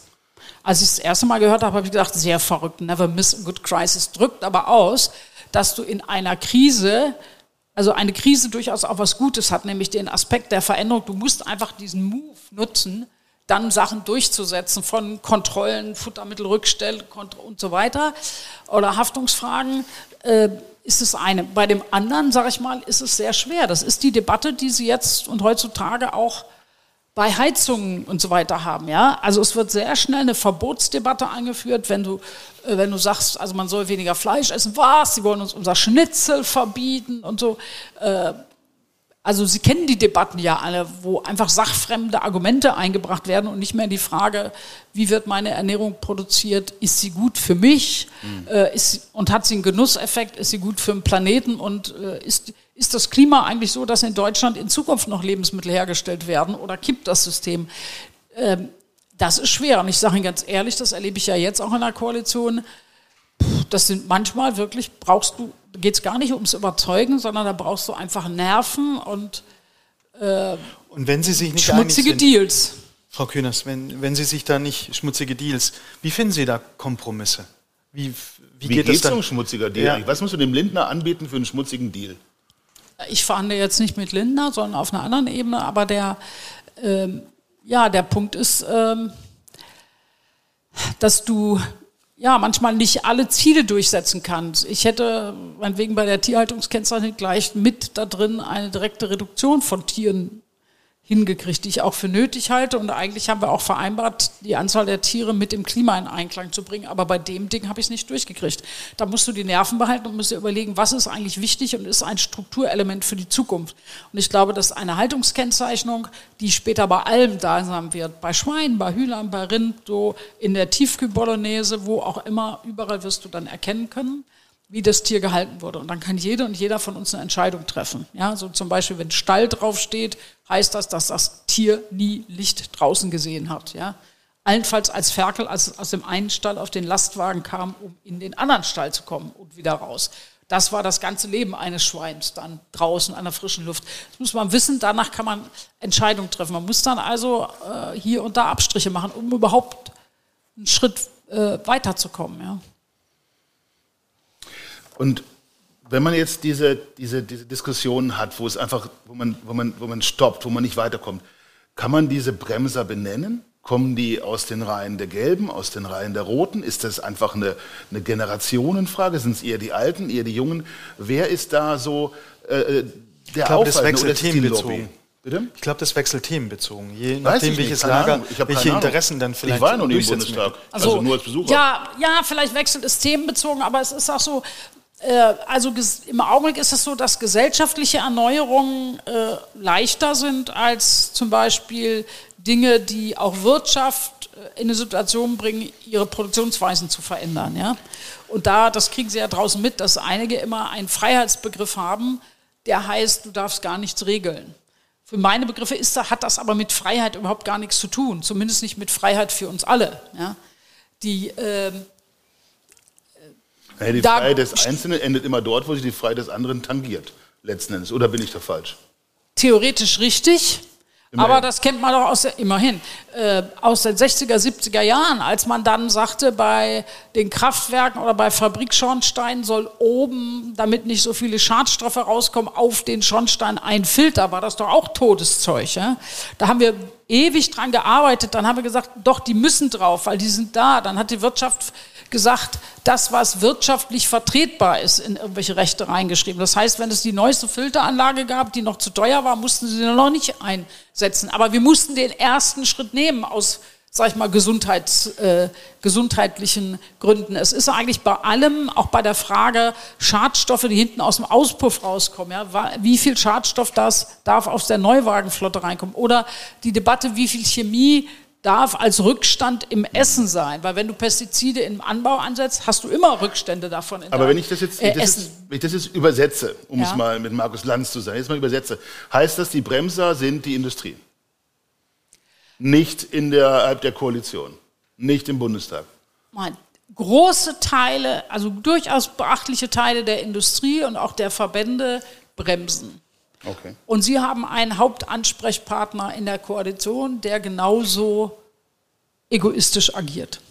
Als ich das erste Mal gehört habe, habe ich gedacht, sehr verrückt, never miss a good crisis. Drückt aber aus, dass du in einer Krise, also eine Krise durchaus auch was Gutes hat, nämlich den Aspekt der Veränderung. Du musst einfach diesen Move nutzen, dann Sachen durchzusetzen von Kontrollen, Futtermittelrückstell und so weiter oder Haftungsfragen. Äh, ist es eine. Bei dem anderen, sage ich mal, ist es sehr schwer. Das ist die Debatte, die Sie jetzt und heutzutage auch bei Heizungen und so weiter haben. Ja? Also es wird sehr schnell eine Verbotsdebatte eingeführt, wenn du, äh, wenn du sagst, also man soll weniger Fleisch essen. Was? Sie wollen uns unser Schnitzel verbieten und so. Also Sie kennen die Debatten ja alle, wo einfach sachfremde Argumente eingebracht werden und nicht mehr die Frage, wie wird meine Ernährung produziert, ist sie gut für mich? Mhm. äh, ist, und hat sie einen Genusseffekt, ist sie gut für den Planeten? Und äh, ist, ist das Klima eigentlich so, dass in Deutschland in Zukunft noch Lebensmittel hergestellt werden oder kippt das System? Ähm, das ist schwer. Und ich sage Ihnen ganz ehrlich, das erlebe ich ja jetzt auch in der Koalition, das sind manchmal wirklich, brauchst du geht es gar nicht ums Überzeugen, sondern da brauchst du einfach Nerven und, äh, und wenn Sie sich nicht schmutzige sind, Deals. Frau Kühners, wenn, wenn Sie sich da nicht schmutzige Deals, wie finden Sie da Kompromisse? Wie, wie, wie geht es um schmutziger Deal? Ja. Was musst du dem Lindner anbieten für einen schmutzigen Deal? Ich verhandle jetzt nicht mit Lindner, sondern auf einer anderen Ebene, aber der, ähm, ja, der Punkt ist, ähm, dass du ja, manchmal nicht alle Ziele durchsetzen kann. Ich hätte meinetwegen bei der Tierhaltungskennzeichnung gleich mit da drin eine direkte Reduktion von Tieren hingekriegt, die ich auch für nötig halte. Und eigentlich haben wir auch vereinbart, die Anzahl der Tiere mit dem Klima in Einklang zu bringen. Aber bei dem Ding habe ich es nicht durchgekriegt. Da musst du die Nerven behalten und musst dir überlegen, was ist eigentlich wichtig und ist ein Strukturelement für die Zukunft. Und ich glaube, dass eine Haltungskennzeichnung, die später bei allem da sein wird, bei Schweinen, bei Hühnern, bei Rind, so in der Tiefkühlbolognese, wo auch immer, überall wirst du dann erkennen können, wie das Tier gehalten wurde. Und dann kann jede und jeder von uns eine Entscheidung treffen. Ja, so zum Beispiel, wenn Stall draufsteht, heißt das, dass das Tier nie Licht draußen gesehen hat. Ja, allenfalls als Ferkel, als aus dem einen Stall auf den Lastwagen kam, um in den anderen Stall zu kommen und wieder raus. Das war das ganze Leben eines Schweins dann draußen an der frischen Luft. Das muss man wissen, danach kann man Entscheidungen treffen. Man muss dann also äh, hier und da Abstriche machen, um überhaupt einen Schritt äh, weiterzukommen. Ja. Und wenn man jetzt diese, diese, diese Diskussionen hat, wo es einfach, wo man, wo, man, wo man stoppt, wo man nicht weiterkommt, kann man diese Bremser benennen? Kommen die aus den Reihen der Gelben, aus den Reihen der Roten? Ist das einfach eine, eine Generationenfrage? Sind es eher die Alten, eher die Jungen? Wer ist da so äh, äh der ich glaube, das wechselt themenbezogen. Bitte? Ich glaube, das wechselt themenbezogen. Je nachdem, welches Lager, welche Interessen dann vielleicht Ich war noch nie im Bundestag, also, also, nur als Besucher. Ja, ja, vielleicht wechselt es themenbezogen, aber es ist auch so, also im Augenblick ist es so, dass gesellschaftliche Erneuerungen äh, leichter sind als zum Beispiel Dinge, die auch Wirtschaft äh, in eine Situation bringen, ihre Produktionsweisen zu verändern. Ja? Und da, das kriegen Sie ja draußen mit, dass einige immer einen Freiheitsbegriff haben, der heißt, du darfst gar nichts regeln. Für meine Begriffe ist, hat das aber mit Freiheit überhaupt gar nichts zu tun, zumindest nicht mit Freiheit für uns alle. Ja? Die, äh, naja, die Freiheit des Einzelnen endet immer dort, wo sie die Freiheit des anderen tangiert, letzten Endes. Oder bin ich da falsch? Theoretisch richtig. Immerhin. Aber das kennt man doch aus der, immerhin, äh, aus den 60er, 70er Jahren, als man dann sagte, bei den Kraftwerken oder bei Fabrikschornsteinen soll oben, damit nicht so viele Schadstoffe rauskommen, auf den Schornstein ein Filter, war das doch auch Todeszeug. Ja? Da haben wir ewig dran gearbeitet, dann haben wir gesagt, doch, die müssen drauf, weil die sind da. Dann hat die Wirtschaft gesagt, das, was wirtschaftlich vertretbar ist, in irgendwelche Rechte reingeschrieben. Das heißt, wenn es die neueste Filteranlage gab, die noch zu teuer war, mussten sie noch nicht einsetzen. Aber wir mussten den ersten Schritt nehmen aus sag ich mal, Gesundheits, äh, gesundheitlichen Gründen. Es ist eigentlich bei allem, auch bei der Frage Schadstoffe, die hinten aus dem Auspuff rauskommen, ja, wie viel Schadstoff das darf aus der Neuwagenflotte reinkommen oder die Debatte, wie viel Chemie darf als Rückstand im Essen sein, weil wenn du Pestizide im Anbau ansetzt, hast du immer Rückstände davon. Aber wenn ich das jetzt, äh, das jetzt, wenn ich das jetzt übersetze, um ja. es mal mit Markus Lanz zu sagen, jetzt mal übersetze, heißt das, die Bremser sind die Industrie? Nicht innerhalb der Koalition, nicht im Bundestag. Nein, große Teile, also durchaus beachtliche Teile der Industrie und auch der Verbände bremsen. Okay. Und Sie haben einen Hauptansprechpartner in der Koalition, der genauso egoistisch agiert.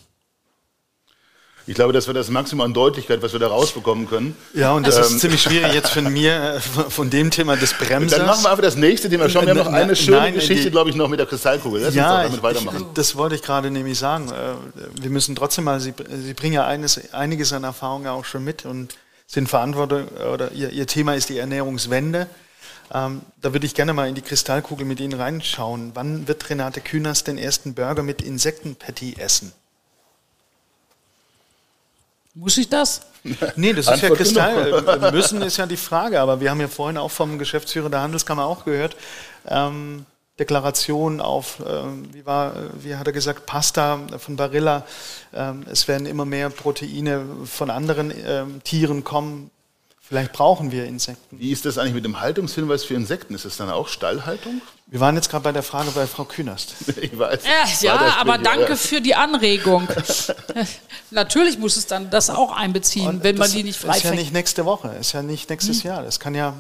Ich glaube, das wäre das Maximum an Deutlichkeit, was wir da rausbekommen können. Ja, und das ähm. ist ziemlich schwierig jetzt von mir, äh, von dem Thema des Bremsers. Dann machen wir einfach das nächste Thema. Schauen wir haben noch eine schöne Nein, Geschichte, glaube ich, noch mit der Kristallkugel. Lass ja, uns damit weitermachen. Ich, das wollte ich gerade nämlich sagen. Äh, wir müssen trotzdem mal, Sie, Sie bringen ja eines, einiges an Erfahrung auch schon mit und sind verantwortlich, oder Ihr, Ihr Thema ist die Ernährungswende. Ähm, da würde ich gerne mal in die Kristallkugel mit Ihnen reinschauen. Wann wird Renate Künast den ersten Burger mit Insektenpatty essen? Muss ich das? Nee, das ist ja Kristall. Müssen ist ja die Frage, aber wir haben ja vorhin auch vom Geschäftsführer der Handelskammer auch gehört. Ähm, Deklaration auf, ähm, wie, war, äh, wie hat er gesagt, Pasta von Barilla. Ähm, es werden immer mehr Proteine von anderen ähm, Tieren kommen. Vielleicht brauchen wir Insekten. Wie ist das eigentlich mit dem Haltungshinweis für Insekten? Ist das dann auch Stallhaltung? Wir waren jetzt gerade bei der Frage bei Frau Künast. Ich weiß. Äh, ja, das aber danke ja. für die Anregung. Natürlich muss es dann das auch einbeziehen, Und wenn man die nicht Ist ja freifängt. nicht nächste Woche, ist ja nicht nächstes Hm. Jahr. Das kann ja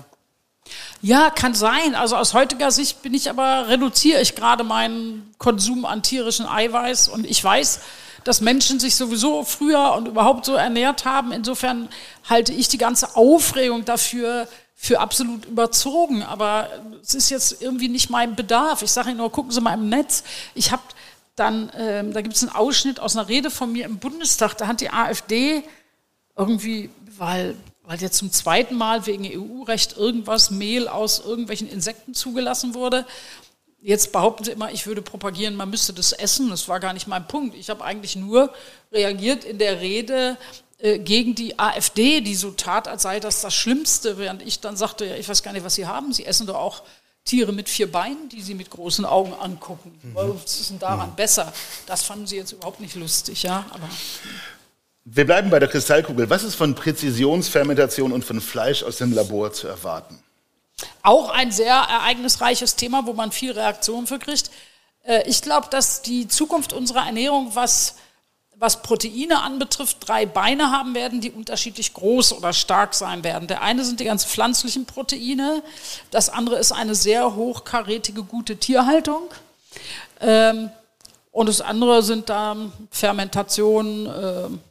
Ja, kann sein. Also aus heutiger Sicht bin ich aber, reduziere ich gerade meinen Konsum an tierischen Eiweiß und ich weiß, dass Menschen sich sowieso früher und überhaupt so ernährt haben. Insofern halte ich die ganze Aufregung dafür für absolut überzogen. Aber es ist jetzt irgendwie nicht mein Bedarf. Ich sage Ihnen nur, gucken Sie mal im Netz. Ich habe dann, ähm, da gibt es einen Ausschnitt aus einer Rede von mir im Bundestag. Da hat die AfD irgendwie, weil, weil jetzt zum zweiten Mal wegen EU-Recht irgendwas Mehl aus irgendwelchen Insekten zugelassen wurde. Jetzt behaupten sie immer, ich würde propagieren, man müsste das essen. Das war gar nicht mein Punkt. Ich habe eigentlich nur reagiert in der Rede äh, gegen die AfD, die so tat, als sei das das Schlimmste, während ich dann sagte, ja, ich weiß gar nicht, was Sie haben. Sie essen doch auch Tiere mit vier Beinen, die Sie mit großen Augen angucken. Was ist denn daran besser? Das fanden Sie jetzt überhaupt nicht lustig, ja. Aber Wir bleiben bei der Kristallkugel. Was ist von Präzisionsfermentation und von Fleisch aus dem Labor zu erwarten? Auch ein sehr ereignisreiches Thema, wo man viel Reaktion für kriegt. Äh, Ich glaube, dass die Zukunft unserer Ernährung, was, was Proteine anbetrifft, drei Beine haben werden, die unterschiedlich groß oder stark sein werden. Der eine sind die ganz pflanzlichen Proteine, das andere ist eine sehr hochkarätige, gute Tierhaltung. Ähm, Und das andere sind dann Fermentation, ähm, äh,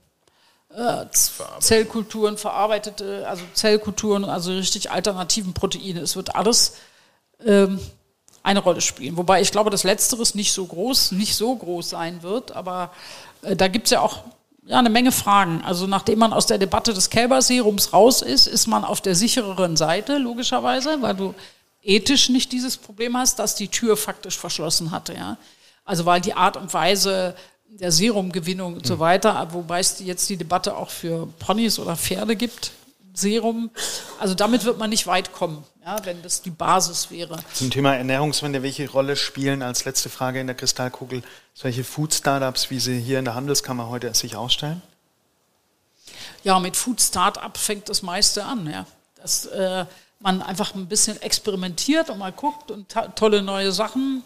Zellkulturen, verarbeitete, also Zellkulturen, also richtig alternativen Proteine. Es wird alles ähm, eine Rolle spielen. Wobei ich glaube, dass Letzteres nicht so groß, nicht so groß sein wird, aber äh, da gibt es ja auch ja, eine Menge Fragen. Also nachdem man aus der Debatte des Kälberserums raus ist, ist man auf der sichereren Seite, logischerweise, weil du ethisch nicht dieses Problem hast, dass die Tür faktisch verschlossen hatte. Ja? Also weil die Art und Weise der Serumgewinnung und so weiter, wobei es jetzt die Debatte auch für Ponys oder Pferde gibt, Serum. Also damit wird man nicht weit kommen, ja, wenn das die Basis wäre. Zum Thema Ernährungswende, welche Rolle spielen als letzte Frage in der Kristallkugel solche Food-Startups, wie sie hier in der Handelskammer heute sich ausstellen? Ja, mit Food Startup fängt das meiste an, ja. Dass äh, man einfach ein bisschen experimentiert und mal guckt und tolle neue Sachen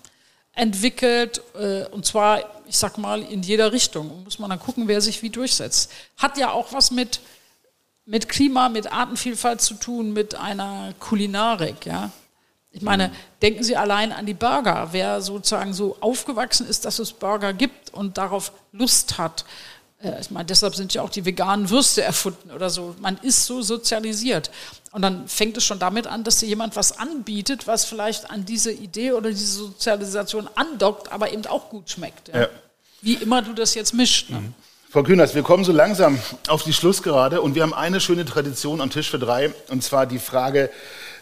entwickelt. Äh, und zwar, ich sag mal, in jeder Richtung. Und muss man dann gucken, wer sich wie durchsetzt. Hat ja auch was mit, mit Klima, mit Artenvielfalt zu tun, mit einer Kulinarik, ja. Ich meine, denken Sie allein an die Burger. Wer sozusagen so aufgewachsen ist, dass es Burger gibt und darauf Lust hat. Äh, Ich meine, deshalb sind ja auch die veganen Würste erfunden oder so. Man ist so sozialisiert. Und dann fängt es schon damit an, dass dir jemand was anbietet, was vielleicht an diese Idee oder diese Sozialisation andockt, aber eben auch gut schmeckt. Ja. Ja. Wie immer du das jetzt mischt. Ne? Frau Kühners, wir kommen so langsam auf die Schlussgerade und wir haben eine schöne Tradition am Tisch für drei und zwar die Frage,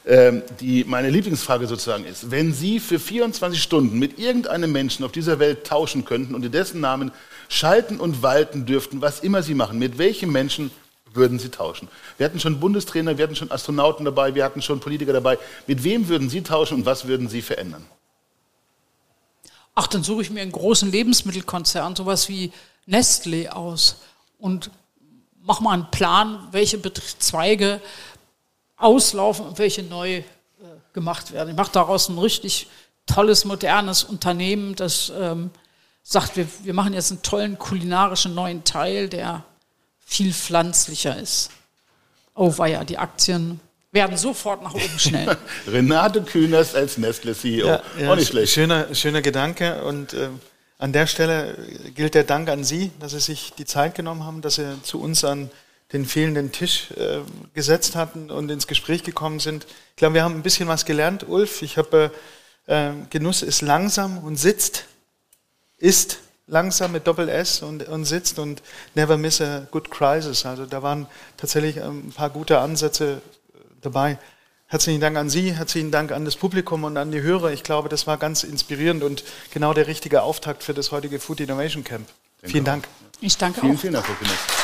ähm, die meine Lieblingsfrage sozusagen ist. Wenn Sie für 24 Stunden mit irgendeinem Menschen auf dieser Welt tauschen könnten und in dessen Namen schalten und walten dürften, was immer Sie machen, mit welchem Menschen würden Sie tauschen? Wir hatten schon Bundestrainer, wir hatten schon Astronauten dabei, wir hatten schon Politiker dabei. Mit wem würden Sie tauschen und was würden Sie verändern? Ach, dann suche ich mir einen großen Lebensmittelkonzern, sowas wie Nestlé aus und mach mal einen Plan, welche Zweige auslaufen und welche neu äh, gemacht werden. Ich mache daraus ein richtig tolles, modernes Unternehmen, das ähm, sagt, wir, wir machen jetzt einen tollen kulinarischen neuen Teil, der viel pflanzlicher ist. Oh weia, die Aktien werden sofort nach oben schnell. Renate Kühners als Nestle-CEO. Auch nicht schlecht. Schöner, schöner Gedanke. Und äh, an der Stelle gilt der Dank an Sie, dass Sie sich die Zeit genommen haben, dass Sie zu uns an den fehlenden Tisch äh, gesetzt hatten und ins Gespräch gekommen sind. Ich glaube, wir haben ein bisschen was gelernt, Ulf. Ich habe äh, Genuss ist langsam und sitzt, ist langsam mit Doppel S und, und sitzt und never miss a good crisis. Also da waren tatsächlich ein paar gute Ansätze dabei. Herzlichen Dank an Sie, herzlichen Dank an das Publikum und an die Hörer. Ich glaube, das war ganz inspirierend und genau der richtige Auftakt für das heutige Food Innovation Camp. Vielen Dank. Ich danke Vielen, auch. vielen Dank, Frau.